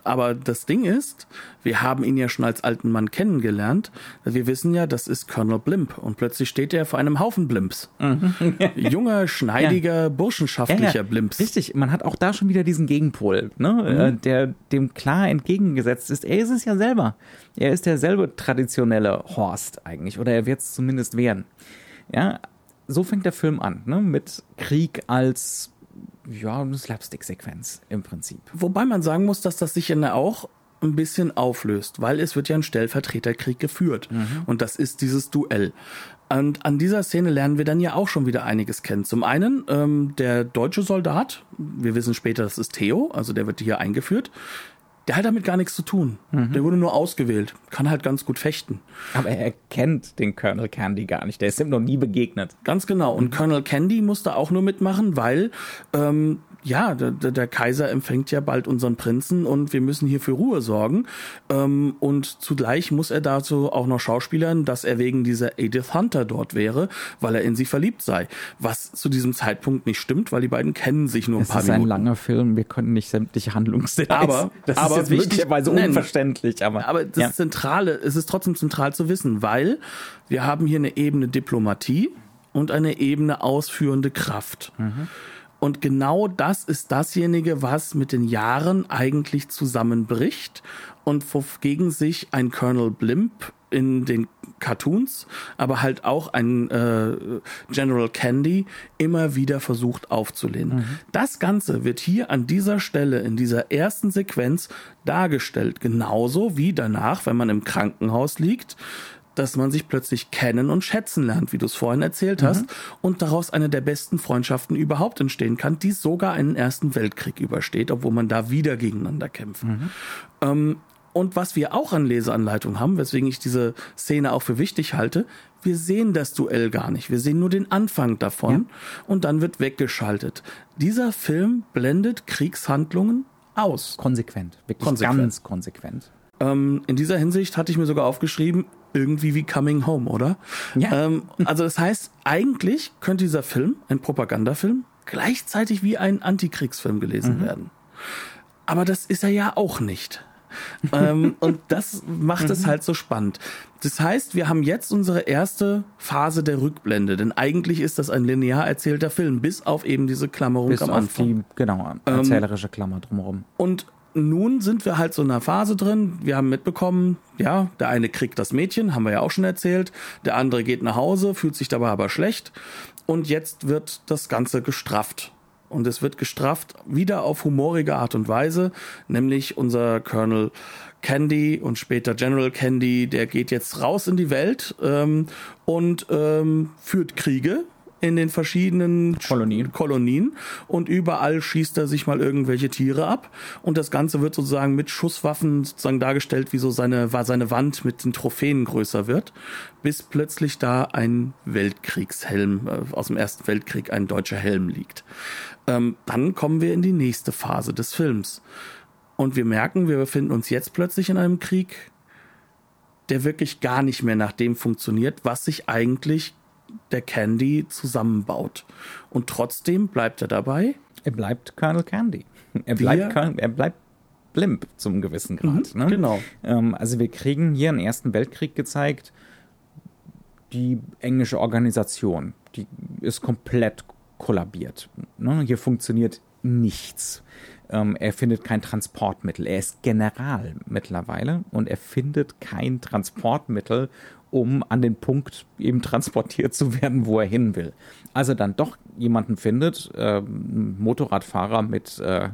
Aber das Ding ist, wir haben ihn ja schon als alten Mann kennengelernt. Wir wissen ja, das ist Colonel Blimp. Und plötzlich steht er vor einem Haufen Blimps. Mhm. *laughs* Junger, schneidiger, ja. burschenschaftlicher ja, ja. Blimps. Richtig, man hat auch da schon wieder diesen Gegenpol, ne? Mhm. Äh, der dem klar entgegengesetzt ist. Er ist es ja selber. Er ist derselbe traditionelle Horst eigentlich. Oder er wird es zumindest werden. Ja, so fängt der Film an, ne? mit Krieg als ja, eine Slapstick-Sequenz im Prinzip. Wobei man sagen muss, dass das sich ja auch ein bisschen auflöst, weil es wird ja ein Stellvertreterkrieg geführt. Mhm. Und das ist dieses Duell. Und an dieser Szene lernen wir dann ja auch schon wieder einiges kennen. Zum einen ähm, der deutsche Soldat, wir wissen später, das ist Theo, also der wird hier eingeführt der hat damit gar nichts zu tun. Mhm. Der wurde nur ausgewählt. Kann halt ganz gut fechten. Aber er kennt den Colonel Candy gar nicht. Der ist ihm noch nie begegnet. Ganz genau. Und mhm. Colonel Candy musste auch nur mitmachen, weil ähm, ja, der, der, Kaiser empfängt ja bald unseren Prinzen und wir müssen hier für Ruhe sorgen. Ähm, und zugleich muss er dazu auch noch schauspielern, dass er wegen dieser Edith Hunter dort wäre, weil er in sie verliebt sei. Was zu diesem Zeitpunkt nicht stimmt, weil die beiden kennen sich nur ein es paar Minuten. Es ist ein langer Film, wir können nicht sämtliche Handlungsdetails. Aber, *laughs* das aber ist jetzt möglicherweise unverständlich. Aber, aber das ja. Zentrale, es ist trotzdem zentral zu wissen, weil wir haben hier eine Ebene Diplomatie und eine Ebene ausführende Kraft. Mhm. Und genau das ist dasjenige, was mit den Jahren eigentlich zusammenbricht und wogegen sich ein Colonel Blimp in den Cartoons, aber halt auch ein äh, General Candy immer wieder versucht aufzulehnen. Mhm. Das Ganze wird hier an dieser Stelle in dieser ersten Sequenz dargestellt, genauso wie danach, wenn man im Krankenhaus liegt, dass man sich plötzlich kennen und schätzen lernt, wie du es vorhin erzählt hast, mhm. und daraus eine der besten Freundschaften überhaupt entstehen kann, die sogar einen Ersten Weltkrieg übersteht, obwohl man da wieder gegeneinander kämpft. Mhm. Ähm, und was wir auch an Leseanleitung haben, weswegen ich diese Szene auch für wichtig halte, wir sehen das Duell gar nicht. Wir sehen nur den Anfang davon ja. und dann wird weggeschaltet. Dieser Film blendet Kriegshandlungen aus. Konsequent, wirklich konsequent. ganz konsequent. Ähm, in dieser Hinsicht hatte ich mir sogar aufgeschrieben, irgendwie wie Coming Home, oder? Ja. Ähm, also das heißt, eigentlich könnte dieser Film, ein Propagandafilm, gleichzeitig wie ein Antikriegsfilm gelesen mhm. werden. Aber das ist er ja auch nicht. ähm, *laughs* und das macht mhm. es halt so spannend. Das heißt, wir haben jetzt unsere erste Phase der Rückblende, denn eigentlich ist das ein linear erzählter Film, bis auf eben diese Klammerung bis am Anfang. Die, genau, ähm, erzählerische Klammer drumherum. Und nun sind wir halt so in einer Phase drin. Wir haben mitbekommen, ja, der eine kriegt das Mädchen, haben wir ja auch schon erzählt. Der andere geht nach Hause, fühlt sich dabei aber schlecht. Und jetzt wird das Ganze gestrafft. Und es wird gestrafft wieder auf humorige Art und Weise, nämlich unser Colonel Candy und später General Candy, der geht jetzt raus in die Welt ähm, und ähm, führt Kriege in den verschiedenen Kolonien. Kolonien und überall schießt er sich mal irgendwelche Tiere ab und das Ganze wird sozusagen mit Schusswaffen sozusagen dargestellt, wie so seine, seine Wand mit den Trophäen größer wird, bis plötzlich da ein Weltkriegshelm, äh, aus dem Ersten Weltkrieg ein deutscher Helm liegt. Ähm, dann kommen wir in die nächste Phase des Films und wir merken, wir befinden uns jetzt plötzlich in einem Krieg, der wirklich gar nicht mehr nach dem funktioniert, was sich eigentlich der Candy zusammenbaut. Und trotzdem bleibt er dabei. Er bleibt Colonel Candy. Er bleibt, Colonel, er bleibt Blimp zum gewissen Grad. Mhm, ne? Genau. Ähm, also wir kriegen hier im Ersten Weltkrieg gezeigt, die englische Organisation, die ist komplett kollabiert. Ne? Hier funktioniert nichts. Ähm, er findet kein Transportmittel. Er ist General mittlerweile und er findet kein Transportmittel, um an den Punkt eben transportiert zu werden, wo er hin will. Also dann doch jemanden findet, äh, Motorradfahrer mit äh,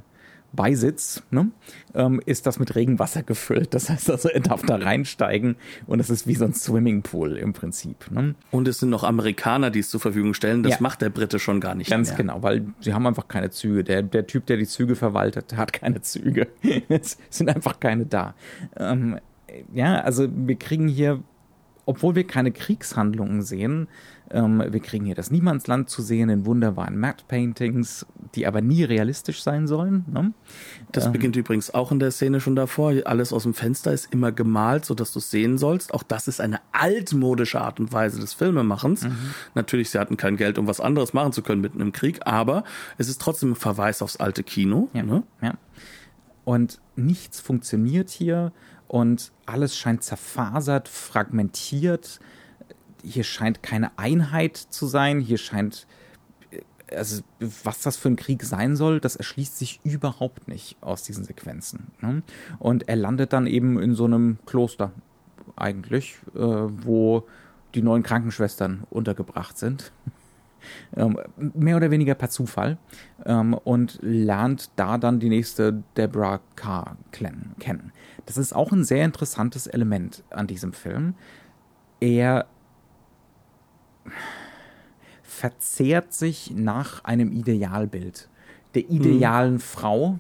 Beisitz, ne, ähm, ist das mit Regenwasser gefüllt. Das heißt also, er darf da reinsteigen und es ist wie so ein Swimmingpool im Prinzip. Ne? Und es sind noch Amerikaner, die es zur Verfügung stellen. Das Ja. macht der Brite schon gar nicht Ganz mehr. genau, weil sie haben einfach keine Züge. Der, der Typ, der die Züge verwaltet, hat keine Züge. *laughs* es sind einfach keine da. Ähm, ja, also wir kriegen hier, obwohl wir keine Kriegshandlungen sehen, ähm, wir kriegen hier das Niemandsland zu sehen in wunderbaren Matte Paintings, die aber nie realistisch sein sollen. Ne? Das beginnt übrigens auch in der Szene schon davor. Alles aus dem Fenster ist immer gemalt, sodass du es sehen sollst. Auch das ist eine altmodische Art und Weise des Filmemachens. Natürlich, sie hatten kein Geld, um was anderes machen zu können mitten im Krieg, aber es ist trotzdem ein Verweis aufs alte Kino. Ja, Ne? ja. Und nichts funktioniert hier und alles scheint zerfasert, fragmentiert. Hier scheint keine Einheit zu sein. Hier scheint, äh, also was das für ein Krieg sein soll, das erschließt sich überhaupt nicht aus diesen Sequenzen. Ne? Und er landet dann eben in so einem Kloster eigentlich, äh, wo die neuen Krankenschwestern untergebracht sind mehr oder weniger per Zufall ähm, und lernt da dann die nächste Deborah Carr kennen. Das ist auch ein sehr interessantes Element an diesem Film. Er verzehrt sich nach einem Idealbild der idealen Frau,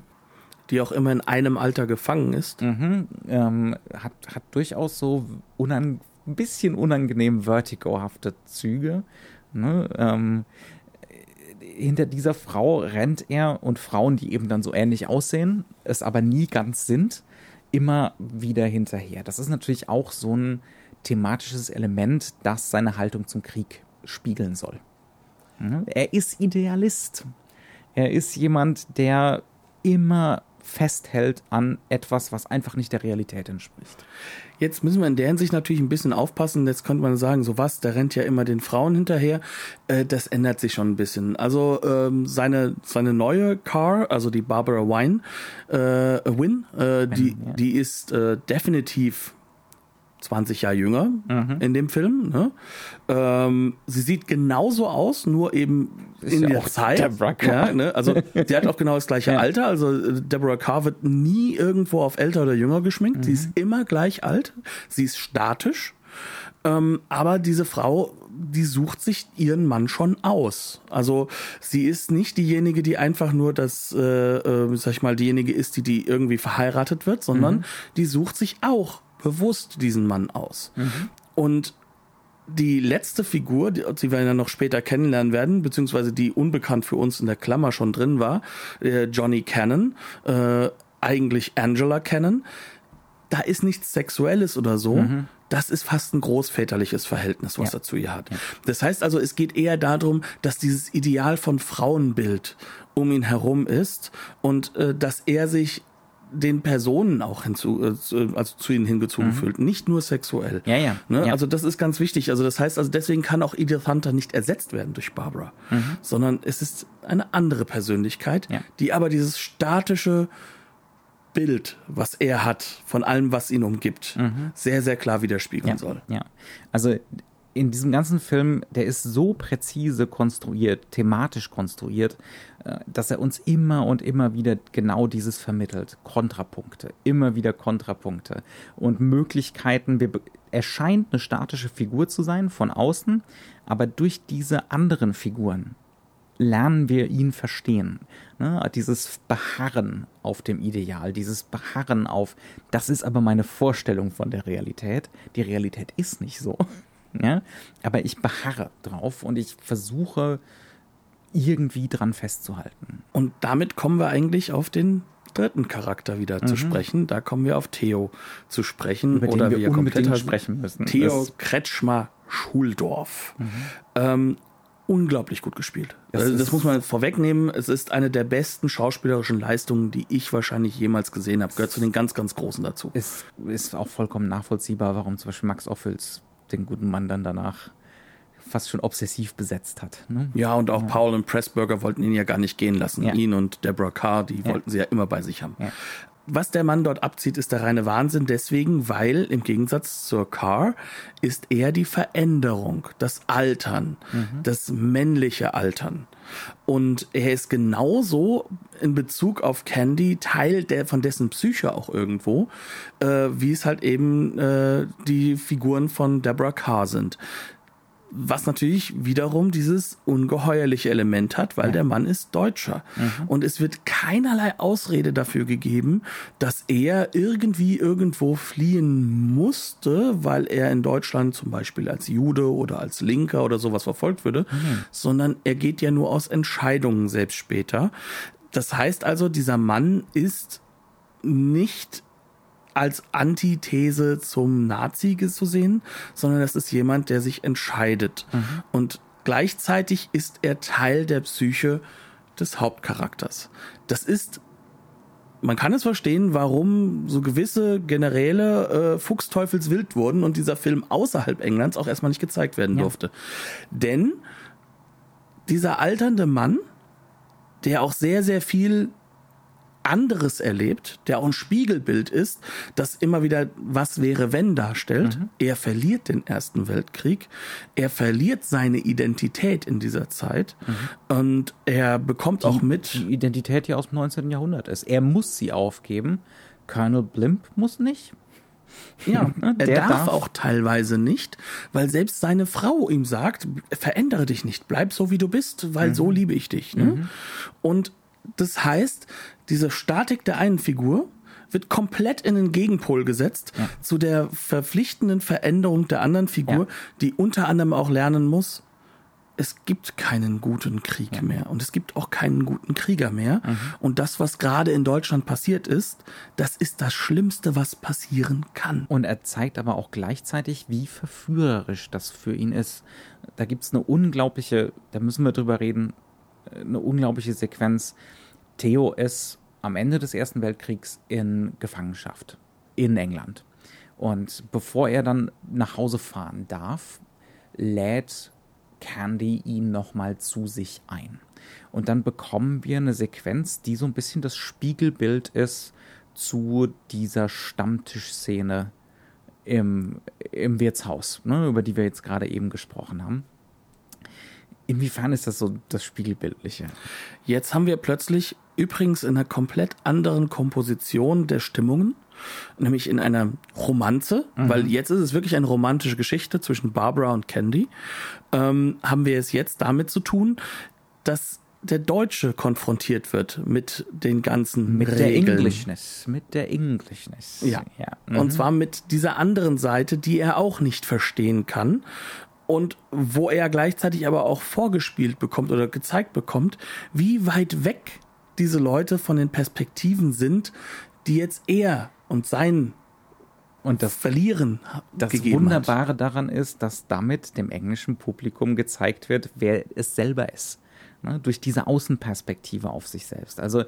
Die auch immer in einem Alter gefangen ist. Mhm, ähm, hat, hat durchaus so ein bisschen unangenehm vertigohafte Züge. Ne? Ähm, hinter dieser Frau rennt er und Frauen, die eben dann so ähnlich aussehen, es aber nie ganz sind, immer wieder hinterher. Das ist natürlich auch so ein thematisches Element, das seine Haltung zum Krieg spiegeln soll. Ne? Er ist Idealist. Er ist jemand, der immer festhält an etwas, was einfach nicht der Realität entspricht. Jetzt müssen wir in der Hinsicht natürlich ein bisschen aufpassen. Jetzt könnte man sagen, so was, der rennt ja immer den Frauen hinterher. Äh, das ändert sich schon ein bisschen. Also ähm, seine, seine neue Car, also die Barbara Wine, äh, Win, äh, die, die ist äh, definitiv 20 Jahre jünger Mhm. in dem Film. Ne? Ähm, sie sieht genauso aus, nur eben in ja der Zeit. Deborah Carr. Ja, ne? Also *laughs* sie hat auch genau das gleiche Ja. Alter. Also äh, Deborah Carr wird nie irgendwo auf älter oder jünger geschminkt. Sie Mhm. ist immer gleich alt. Sie ist statisch. Ähm, aber diese Frau, die sucht sich ihren Mann schon aus. Also sie ist nicht diejenige, die einfach nur das, äh, äh, sag ich mal, diejenige ist, die, die irgendwie verheiratet wird, sondern Mhm. die sucht sich auch bewusst diesen Mann aus. Und die letzte Figur, die, die wir ja noch später kennenlernen werden, beziehungsweise die unbekannt für uns in der Klammer schon drin war, äh, Johnny Cannon, äh, eigentlich Angela Cannon, da ist nichts Sexuelles oder so. Das ist fast ein großväterliches Verhältnis, was Ja. er zu ihr hat. Das heißt also, es geht eher darum, dass dieses Ideal von Frauenbild um ihn herum ist und äh, dass er sich den Personen auch hinzu, äh, zu- also zu ihnen hingezogen fühlt, nicht nur sexuell. Ja, ja, Ne? ja. Also das ist ganz wichtig. Also das heißt, also deswegen kann auch Edith Hunter nicht ersetzt werden durch Barbara, sondern es ist eine andere Persönlichkeit, Ja. die aber dieses statische Bild, was er hat von allem, was ihn umgibt, sehr, sehr klar widerspiegeln ja, soll. Ja, also in diesem ganzen Film, der ist so präzise konstruiert, thematisch konstruiert, äh, dass er uns immer und immer wieder genau dieses vermittelt. Kontrapunkte, immer wieder Kontrapunkte und Möglichkeiten. Er scheint eine statische Figur zu sein von außen, aber durch diese anderen Figuren lernen wir ihn verstehen. Ne? Dieses Beharren auf dem Ideal, dieses Beharren auf, das ist aber meine Vorstellung von der Realität. Die Realität ist nicht so. Ja? Aber ich beharre drauf und ich versuche irgendwie dran festzuhalten. Und damit kommen wir eigentlich auf den dritten Charakter wieder zu sprechen. Da kommen wir auf Theo zu sprechen. Mhm. Über oder wir wie er komplett sprechen müssen. Theo Das- Kretschmer Schuldorf. Ähm, unglaublich gut gespielt. Das Das, das muss man vorwegnehmen. Es ist eine der besten schauspielerischen Leistungen, die ich wahrscheinlich jemals gesehen habe. Gehört zu den ganz, ganz großen dazu. ist, ist auch vollkommen nachvollziehbar, warum zum Beispiel Max Ophüls den guten Mann dann danach fast schon obsessiv besetzt hat. Ne? Ja, und auch Paul und Pressburger wollten ihn ja gar nicht gehen lassen. Ja. Ihn und Deborah Carr, die wollten sie ja immer bei sich haben. Was der Mann dort abzieht, ist der reine Wahnsinn deswegen, weil im Gegensatz zur Car ist er die Veränderung, das Altern, mhm. das männliche Altern. Und er ist genauso in Bezug auf Candy Teil der von dessen Psyche auch irgendwo, äh, wie es halt eben äh, die Figuren von Deborah Carr sind was natürlich wiederum dieses ungeheuerliche Element hat, weil ja. der Mann ist Deutscher. Mhm. Und es wird keinerlei Ausrede dafür gegeben, dass er irgendwie irgendwo fliehen musste, weil er in Deutschland zum Beispiel als Jude oder als Linker oder sowas verfolgt würde, mhm. sondern er geht ja nur aus Entscheidungen selbst später. Das heißt also, dieser Mann ist nicht als Antithese zum Nazi zu sehen, sondern das ist jemand, der sich entscheidet. Mhm. Und gleichzeitig ist er Teil der Psyche des Hauptcharakters. Das ist man kann es verstehen, warum so gewisse Generäle äh, fuchsteufelswild wurden und dieser Film außerhalb Englands auch erstmal nicht gezeigt werden ja. durfte. Denn dieser alternde Mann, der auch sehr, sehr viel anderes erlebt, der auch ein Spiegelbild ist, das immer wieder was wäre wenn darstellt. Mhm. Er verliert den Ersten Weltkrieg, er verliert seine Identität in dieser Zeit mhm. und er bekommt die, auch mit. Die Identität, die aus dem 19. Jahrhundert ist. Er muss sie aufgeben. Colonel Blimp muss nicht. Ja, *laughs* er darf, darf, auch teilweise nicht, weil selbst seine Frau ihm sagt, verändere dich nicht, bleib so wie du bist, weil mhm. so liebe ich dich. Ne? Mhm. Und das heißt, diese Statik der einen Figur wird komplett in den Gegenpol gesetzt ja. zu der verpflichtenden Veränderung der anderen Figur, ja. die unter anderem auch lernen muss, es gibt keinen guten Krieg ja. mehr und es gibt auch keinen guten Krieger mehr. Mhm. Und das, was gerade in Deutschland passiert ist, das ist das Schlimmste, was passieren kann. Und er zeigt aber auch gleichzeitig, wie verführerisch das für ihn ist. Da gibt es eine unglaubliche, da müssen wir drüber reden, eine unglaubliche Sequenz. Theo ist am Ende des Ersten Weltkriegs in Gefangenschaft in England. Und bevor er dann nach Hause fahren darf, lädt Candy ihn nochmal zu sich ein. Und dann bekommen wir eine Sequenz, die so ein bisschen das Spiegelbild ist zu dieser Stammtischszene im, im Wirtshaus, ne, über die wir jetzt gerade eben gesprochen haben. Inwiefern ist das so das Spiegelbildliche? Jetzt haben wir plötzlich übrigens in einer komplett anderen Komposition der Stimmungen, nämlich in einer Romanze, mhm. weil jetzt ist es wirklich eine romantische Geschichte zwischen Barbara und Candy, ähm, haben wir es jetzt damit zu tun, dass der Deutsche konfrontiert wird mit den ganzen mit Regeln. der Englishness, mit der Englishness. Ja. ja. Mhm. Und zwar mit dieser anderen Seite, die er auch nicht verstehen kann und wo er gleichzeitig aber auch vorgespielt bekommt oder gezeigt bekommt, wie weit weg diese Leute von den Perspektiven sind, die jetzt er und sein und das Verlieren Das Wunderbare hat. daran ist, dass damit dem englischen Publikum gezeigt wird, wer es selber ist. Ne? Durch diese Außenperspektive auf sich selbst. Also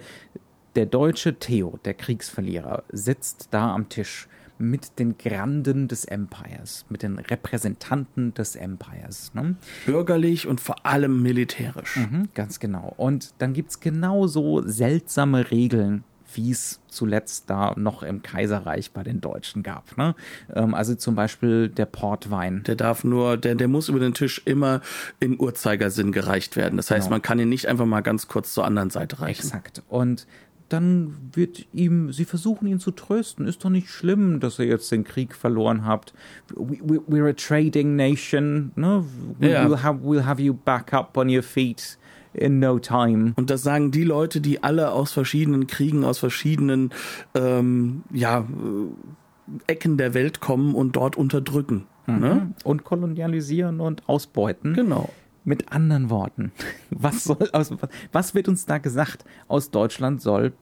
der deutsche Theo, der Kriegsverlierer, sitzt da am Tisch mit den Granden des Empires, mit den Repräsentanten des Empires. Ne? Bürgerlich und vor allem militärisch. Mhm, ganz genau. Und dann gibt es genauso seltsame Regeln, wie es zuletzt da noch im Kaiserreich bei den Deutschen gab. Ne? Ähm, also zum Beispiel der Portwein. Der darf nur, der, der muss über den Tisch immer in Uhrzeigersinn gereicht werden. Das heißt, genau. man kann ihn nicht einfach mal ganz kurz zur anderen Seite reichen. Exakt. Und dann wird ihm, sie versuchen ihn zu trösten. Ist doch nicht schlimm, dass ihr jetzt den Krieg verloren habt. We, we, we're a trading nation. Ne? We, ja. we'll, have, we'll have you back up on your feet in no time. Und das sagen die Leute, die alle aus verschiedenen Kriegen, aus verschiedenen ähm, ja, äh, Ecken der Welt kommen und dort unterdrücken. Mhm. Ne? Und kolonialisieren und ausbeuten. Genau. Mit anderen Worten, *laughs* was soll aus, was wird uns da gesagt? Aus Deutschland soll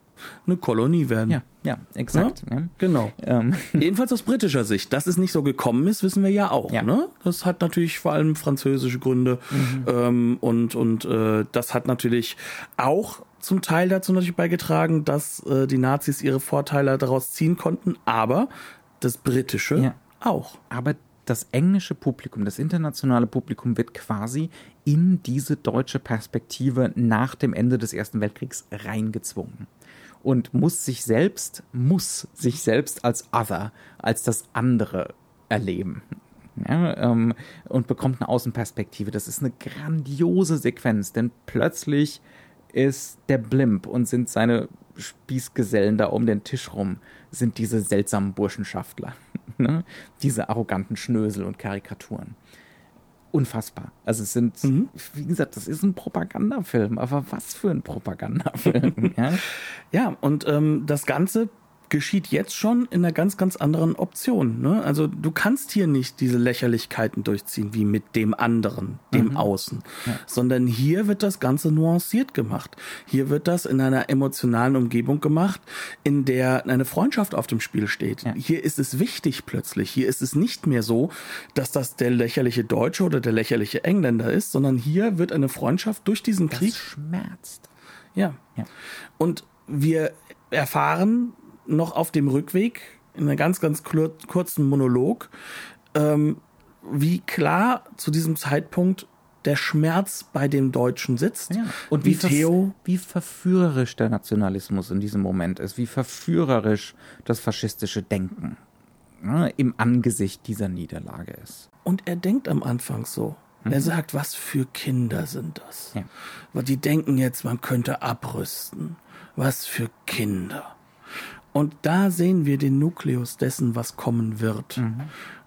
eine Kolonie werden. Ja, ja, exakt. Ja, ne? Genau. Ähm. *laughs* Jedenfalls aus britischer Sicht. Dass es nicht so gekommen ist, wissen wir ja auch. Ja. Ne? Das hat natürlich vor allem französische Gründe mhm. ähm, und und äh, das hat natürlich auch zum Teil dazu natürlich beigetragen, dass äh, die Nazis ihre Vorteile daraus ziehen konnten, aber das britische ja. auch. Aber das englische Publikum, das internationale Publikum wird quasi in diese deutsche Perspektive nach dem Ende des Ersten Weltkriegs reingezwungen und muss sich selbst, muss sich selbst als Other, als das andere erleben. Ja, ähm, und bekommt eine Außenperspektive. Das ist eine grandiose Sequenz, denn plötzlich ist der Blimp und sind seine Spießgesellen da um den Tisch rum, sind diese seltsamen Burschenschaftler. *laughs* ne? Diese arroganten Schnösel und Karikaturen. Unfassbar. Also es sind, mhm. wie gesagt, das ist ein Propagandafilm, aber was für ein Propagandafilm. *laughs* ja? ja, und ähm, das Ganze geschieht jetzt schon in einer ganz, ganz anderen Option. Ne? Also du kannst hier nicht diese Lächerlichkeiten durchziehen wie mit dem anderen, dem mhm. Außen, ja. sondern hier wird das Ganze nuanciert gemacht. Hier wird das in einer emotionalen Umgebung gemacht, in der eine Freundschaft auf dem Spiel steht. Ja. Hier ist es wichtig plötzlich. Hier ist es nicht mehr so, dass das der lächerliche Deutsche oder der lächerliche Engländer ist, sondern hier wird eine Freundschaft durch diesen das Krieg schmerzt. Ja. ja. Und wir erfahren noch auf dem Rückweg in einem ganz, ganz kurzen Monolog, ähm, wie klar zu diesem Zeitpunkt der Schmerz bei dem Deutschen sitzt. Ja. Und wie, wie Theo. Wie verführerisch der Nationalismus in diesem Moment ist, wie verführerisch das faschistische Denken ne, im Angesicht dieser Niederlage ist. Und er denkt am Anfang so. Mhm. Er sagt, was für Kinder sind das? Ja. Die denken jetzt, man könnte abrüsten. Was für Kinder. Und da sehen wir den Nukleus dessen, was kommen wird. Mhm.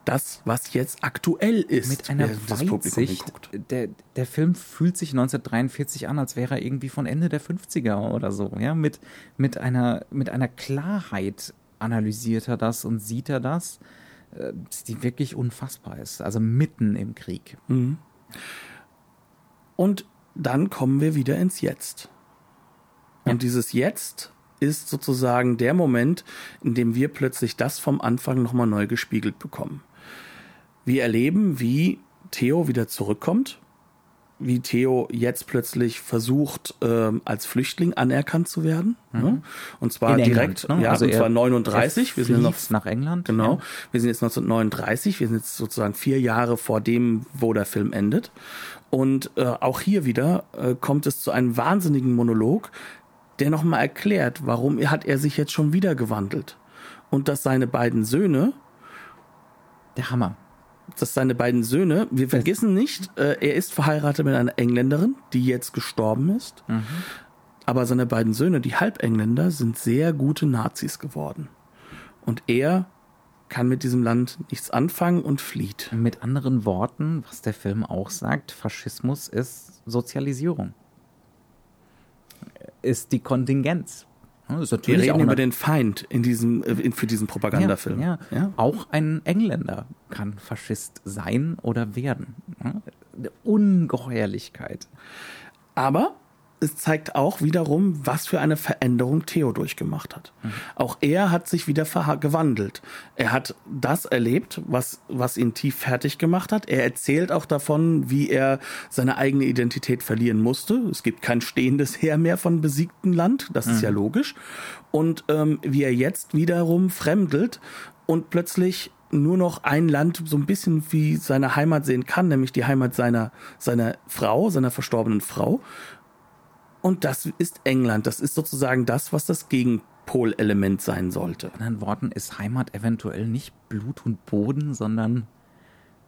Das, was jetzt aktuell ist. Mit einer Weitsicht. Der, der Film fühlt sich 1943 an, als wäre er irgendwie von Ende der 50er oder so. Ja, mit, mit, einer, mit einer Klarheit analysiert er das und sieht er das, äh, die wirklich unfassbar ist. Also mitten im Krieg. Mhm. Und dann kommen wir wieder ins Jetzt. Und dieses Jetzt ist sozusagen der Moment, in dem wir plötzlich das vom Anfang nochmal neu gespiegelt bekommen. Wir erleben, wie Theo wieder zurückkommt, wie Theo jetzt plötzlich versucht, äh, als Flüchtling anerkannt zu werden. Mhm. Ne? Und zwar in direkt, England, ne? ja, also und zwar 39. Wir sind noch nach England. Genau. Ja. Wir sind jetzt 1939. Wir sind jetzt sozusagen vier Jahre vor dem, wo der Film endet. Und äh, auch hier wieder äh, kommt es zu einem wahnsinnigen Monolog, der nochmal erklärt, warum hat er sich jetzt schon wieder gewandelt. Und dass seine beiden Söhne. Der Hammer. Dass seine beiden Söhne, wir vergessen nicht, äh, er ist verheiratet mit einer Engländerin, die jetzt gestorben ist. Mhm. Aber seine beiden Söhne, die Halbengländer, sind sehr gute Nazis geworden. Und er kann mit diesem Land nichts anfangen und flieht. Mit anderen Worten, was der Film auch sagt, Faschismus ist Sozialisierung ist die Kontingenz. Wir reden über den Feind in diesem, äh, in, für diesen Propagandafilm. Ja, ja. ja, Auch ein Engländer kann Faschist sein oder werden. Eine Ungeheuerlichkeit. Aber es zeigt auch wiederum, was für eine Veränderung Theo durchgemacht hat. Mhm. Auch er hat sich wieder gewandelt. Er hat das erlebt, was, was ihn tief fertig gemacht hat. Er erzählt auch davon, wie er seine eigene Identität verlieren musste. Es gibt kein stehendes Heer mehr von besiegtem Land, das mhm. ist ja mhm. logisch. Und ähm, wie er jetzt wiederum fremdelt und plötzlich nur noch ein Land so ein bisschen wie seine Heimat sehen kann, nämlich die Heimat seiner, seiner Frau, seiner verstorbenen Frau. Und das ist England. Das ist sozusagen das, was das Gegenpolelement sein sollte. In anderen Worten ist Heimat eventuell nicht Blut und Boden, sondern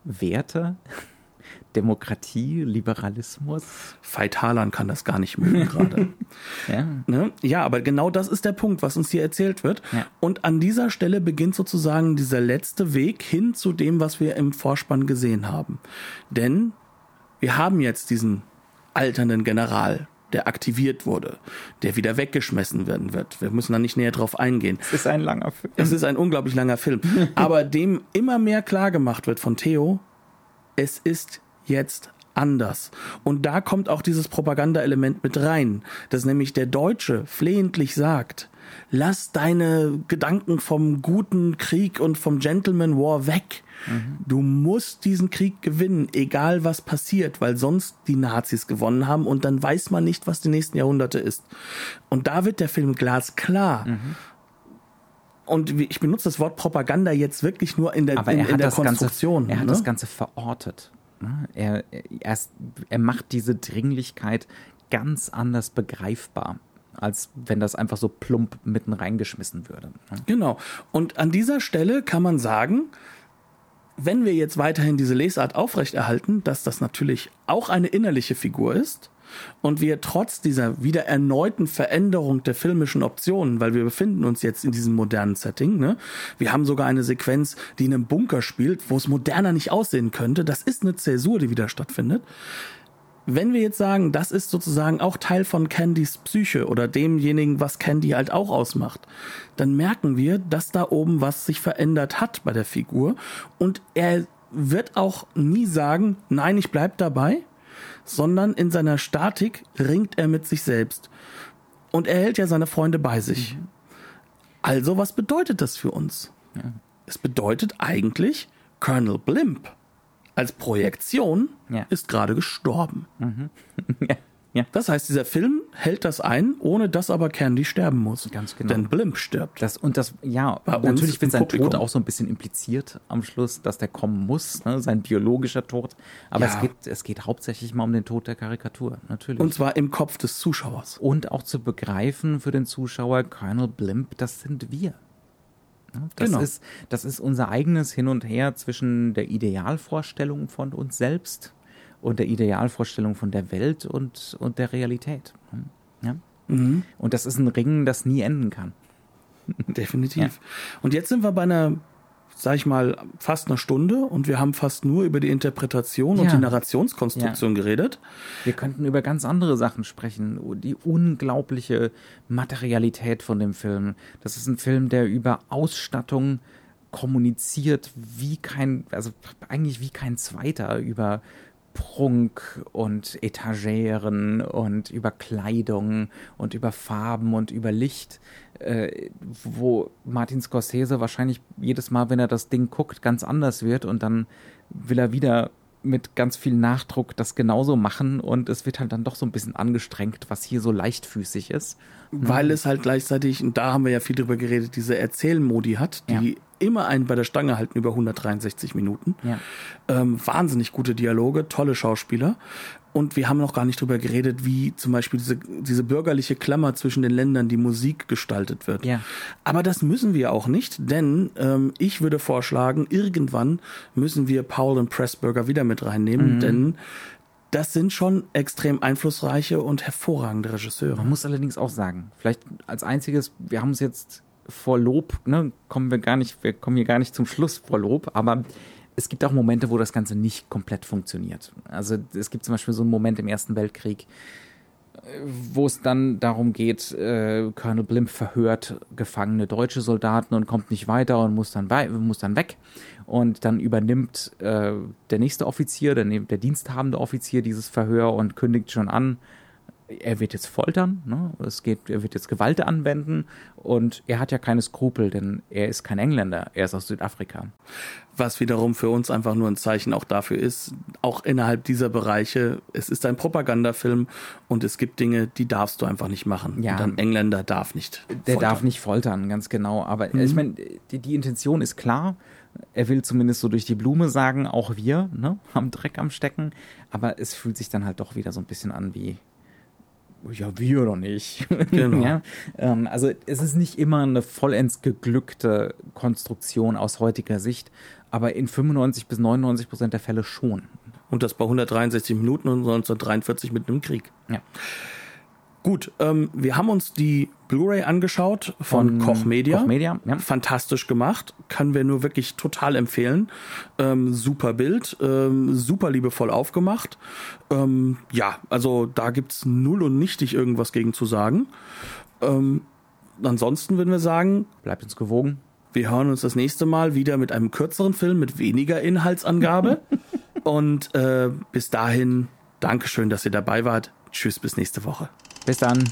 Werte, *laughs* Demokratie, Liberalismus. Veit Harlan kann das gar nicht mögen gerade. *laughs* ja. Ne? ja, aber genau das ist der Punkt, was uns hier erzählt wird. Ja. Und an dieser Stelle beginnt sozusagen dieser letzte Weg hin zu dem, was wir im Vorspann gesehen haben. Denn wir haben jetzt diesen alternden General, der aktiviert wurde, der wieder weggeschmissen werden wird. Wir müssen da nicht näher drauf eingehen. Es ist ein langer Film. Es ist ein unglaublich langer Film. *laughs* Aber dem immer mehr klar gemacht wird von Theo, es ist jetzt anders. Und da kommt auch dieses Propaganda-Element mit rein, dass nämlich der Deutsche flehentlich sagt, lass deine Gedanken vom guten Krieg und vom Gentleman War weg. Mhm. Du musst diesen Krieg gewinnen, egal was passiert, weil sonst die Nazis gewonnen haben und dann weiß man nicht, was die nächsten Jahrhunderte ist. Und da wird der Film glasklar. Mhm. und ich benutze das Wort Propaganda jetzt wirklich nur in der, Aber in, er in hat, der das Konstruktion. Ganze, er hat ne? das Ganze verortet. ne? Er, er, er macht diese Dringlichkeit ganz anders begreifbar, als wenn das einfach so plump mitten reingeschmissen würde. ne? Genau. Und an dieser Stelle kann man sagen, wenn wir jetzt weiterhin diese Lesart aufrechterhalten, dass das natürlich auch eine innerliche Figur ist und wir trotz dieser wieder erneuten Veränderung der filmischen Optionen, weil wir befinden uns jetzt in diesem modernen Setting, ne? wir haben sogar eine Sequenz, die in einem Bunker spielt, wo es moderner nicht aussehen könnte, das ist eine Zäsur, die wieder stattfindet. Wenn wir jetzt sagen, das ist sozusagen auch Teil von Candys Psyche oder demjenigen, was Candy halt auch ausmacht, dann merken wir, dass da oben was sich verändert hat bei der Figur und er wird auch nie sagen, nein, ich bleib dabei, sondern in seiner Statik ringt er mit sich selbst. Und er hält ja seine Freunde bei sich. Also, was bedeutet das für uns? Es bedeutet eigentlich, Colonel Blimp als Projektion Ja. ist gerade gestorben. *laughs* ja, ja. Das heißt, dieser Film hält das ein, ohne dass aber Candy sterben muss. Ganz genau. Denn Blimp stirbt. Das, und das, ja, Bei natürlich wird sein Publikum. Tod auch so ein bisschen impliziert am Schluss, dass der kommen muss, ne? sein biologischer Tod. Aber Ja. es, geht, es geht hauptsächlich mal um den Tod der Karikatur, natürlich. Und zwar im Kopf des Zuschauers. und auch zu begreifen für den Zuschauer, Colonel Blimp, das sind wir. Ja, Das, Genau. ist, das ist unser eigenes Hin und Her zwischen der Idealvorstellung von uns selbst und der Idealvorstellung von der Welt und, und der Realität. Ja? Mhm. Und das ist ein Ringen, das nie enden kann. Definitiv. *laughs* Und jetzt sind wir bei einer, sag ich mal, fast einer Stunde und wir haben fast nur über die Interpretation und Ja. die Narrationskonstruktion geredet. Wir könnten über ganz andere Sachen sprechen. Die unglaubliche Materialität von dem Film. Das ist ein Film, der über Ausstattung kommuniziert wie kein, also eigentlich wie kein zweiter, über Prunk und Etageren und über Kleidung und über Farben und über Licht, äh, wo Martin Scorsese wahrscheinlich jedes Mal, wenn er das Ding guckt, ganz anders wird und dann will er wieder mit ganz viel Nachdruck das genauso machen und es wird halt dann doch so ein bisschen angestrengt, was hier so leichtfüßig ist. Weil es halt gleichzeitig, und da haben wir ja viel drüber geredet, diese Erzählmodi hat, die immer einen bei der Stange halten über 163 Minuten. Ja. Ähm, wahnsinnig gute Dialoge, tolle Schauspieler. Und wir haben noch gar nicht drüber geredet, wie zum Beispiel diese, diese bürgerliche Klammer zwischen den Ländern, die Musik gestaltet wird. Ja. Aber das müssen wir auch nicht, denn ähm, ich würde vorschlagen, irgendwann müssen wir Paul und Pressburger wieder mit reinnehmen, denn das sind schon extrem einflussreiche und hervorragende Regisseure. Man muss allerdings auch sagen, vielleicht als einziges, wir haben es jetzt vor Lob, ne, kommen wir gar nicht, wir kommen hier gar nicht zum Schluss vor Lob, aber es gibt auch Momente, wo das Ganze nicht komplett funktioniert. Also es gibt zum Beispiel so einen Moment im Ersten Weltkrieg, äh, wo es dann darum geht, äh, Colonel Blimp verhört gefangene deutsche Soldaten und kommt nicht weiter und muss dann, muss dann weg. Und dann übernimmt äh, der nächste Offizier, der, ne- der diensthabende Offizier dieses Verhör und kündigt schon an, er wird jetzt foltern, ne? es geht, er wird jetzt Gewalt anwenden und er hat ja keine Skrupel, denn er ist kein Engländer, er ist aus Südafrika. Was wiederum für uns einfach nur ein Zeichen auch dafür ist, auch innerhalb dieser Bereiche, es ist ein Propagandafilm und es gibt Dinge, die darfst du einfach nicht machen. Ja. Und ein Engländer darf nicht. Der foltern. darf nicht foltern, ganz genau. Aber ich meine, die, die Intention ist klar. Er will zumindest so durch die Blume sagen, auch wir ne, haben Dreck am Stecken. Aber es fühlt sich dann halt doch wieder so ein bisschen an wie, ja, wir doch nicht. *laughs* Genau. ja? ähm, also es ist nicht immer eine vollends geglückte Konstruktion aus heutiger Sicht, aber in 95 bis 99 Prozent der Fälle schon. Und das bei 163 Minuten und 1943 mitten im Krieg. Ja. Gut, ähm, wir haben uns die Blu-ray angeschaut von, Koch Media. Koch Media, ja. Fantastisch gemacht, können wir nur wirklich total empfehlen. Ähm, super Bild, ähm, super liebevoll aufgemacht. Ähm, ja, also da gibt's null und nichtig irgendwas gegen zu sagen. Ähm, ansonsten würden wir sagen, Bleibt uns gewogen. wir hören uns das nächste Mal wieder mit einem kürzeren Film mit weniger Inhaltsangabe. *laughs* und äh, bis dahin, Dankeschön, dass ihr dabei wart. Tschüss, bis nächste Woche. Bis dann.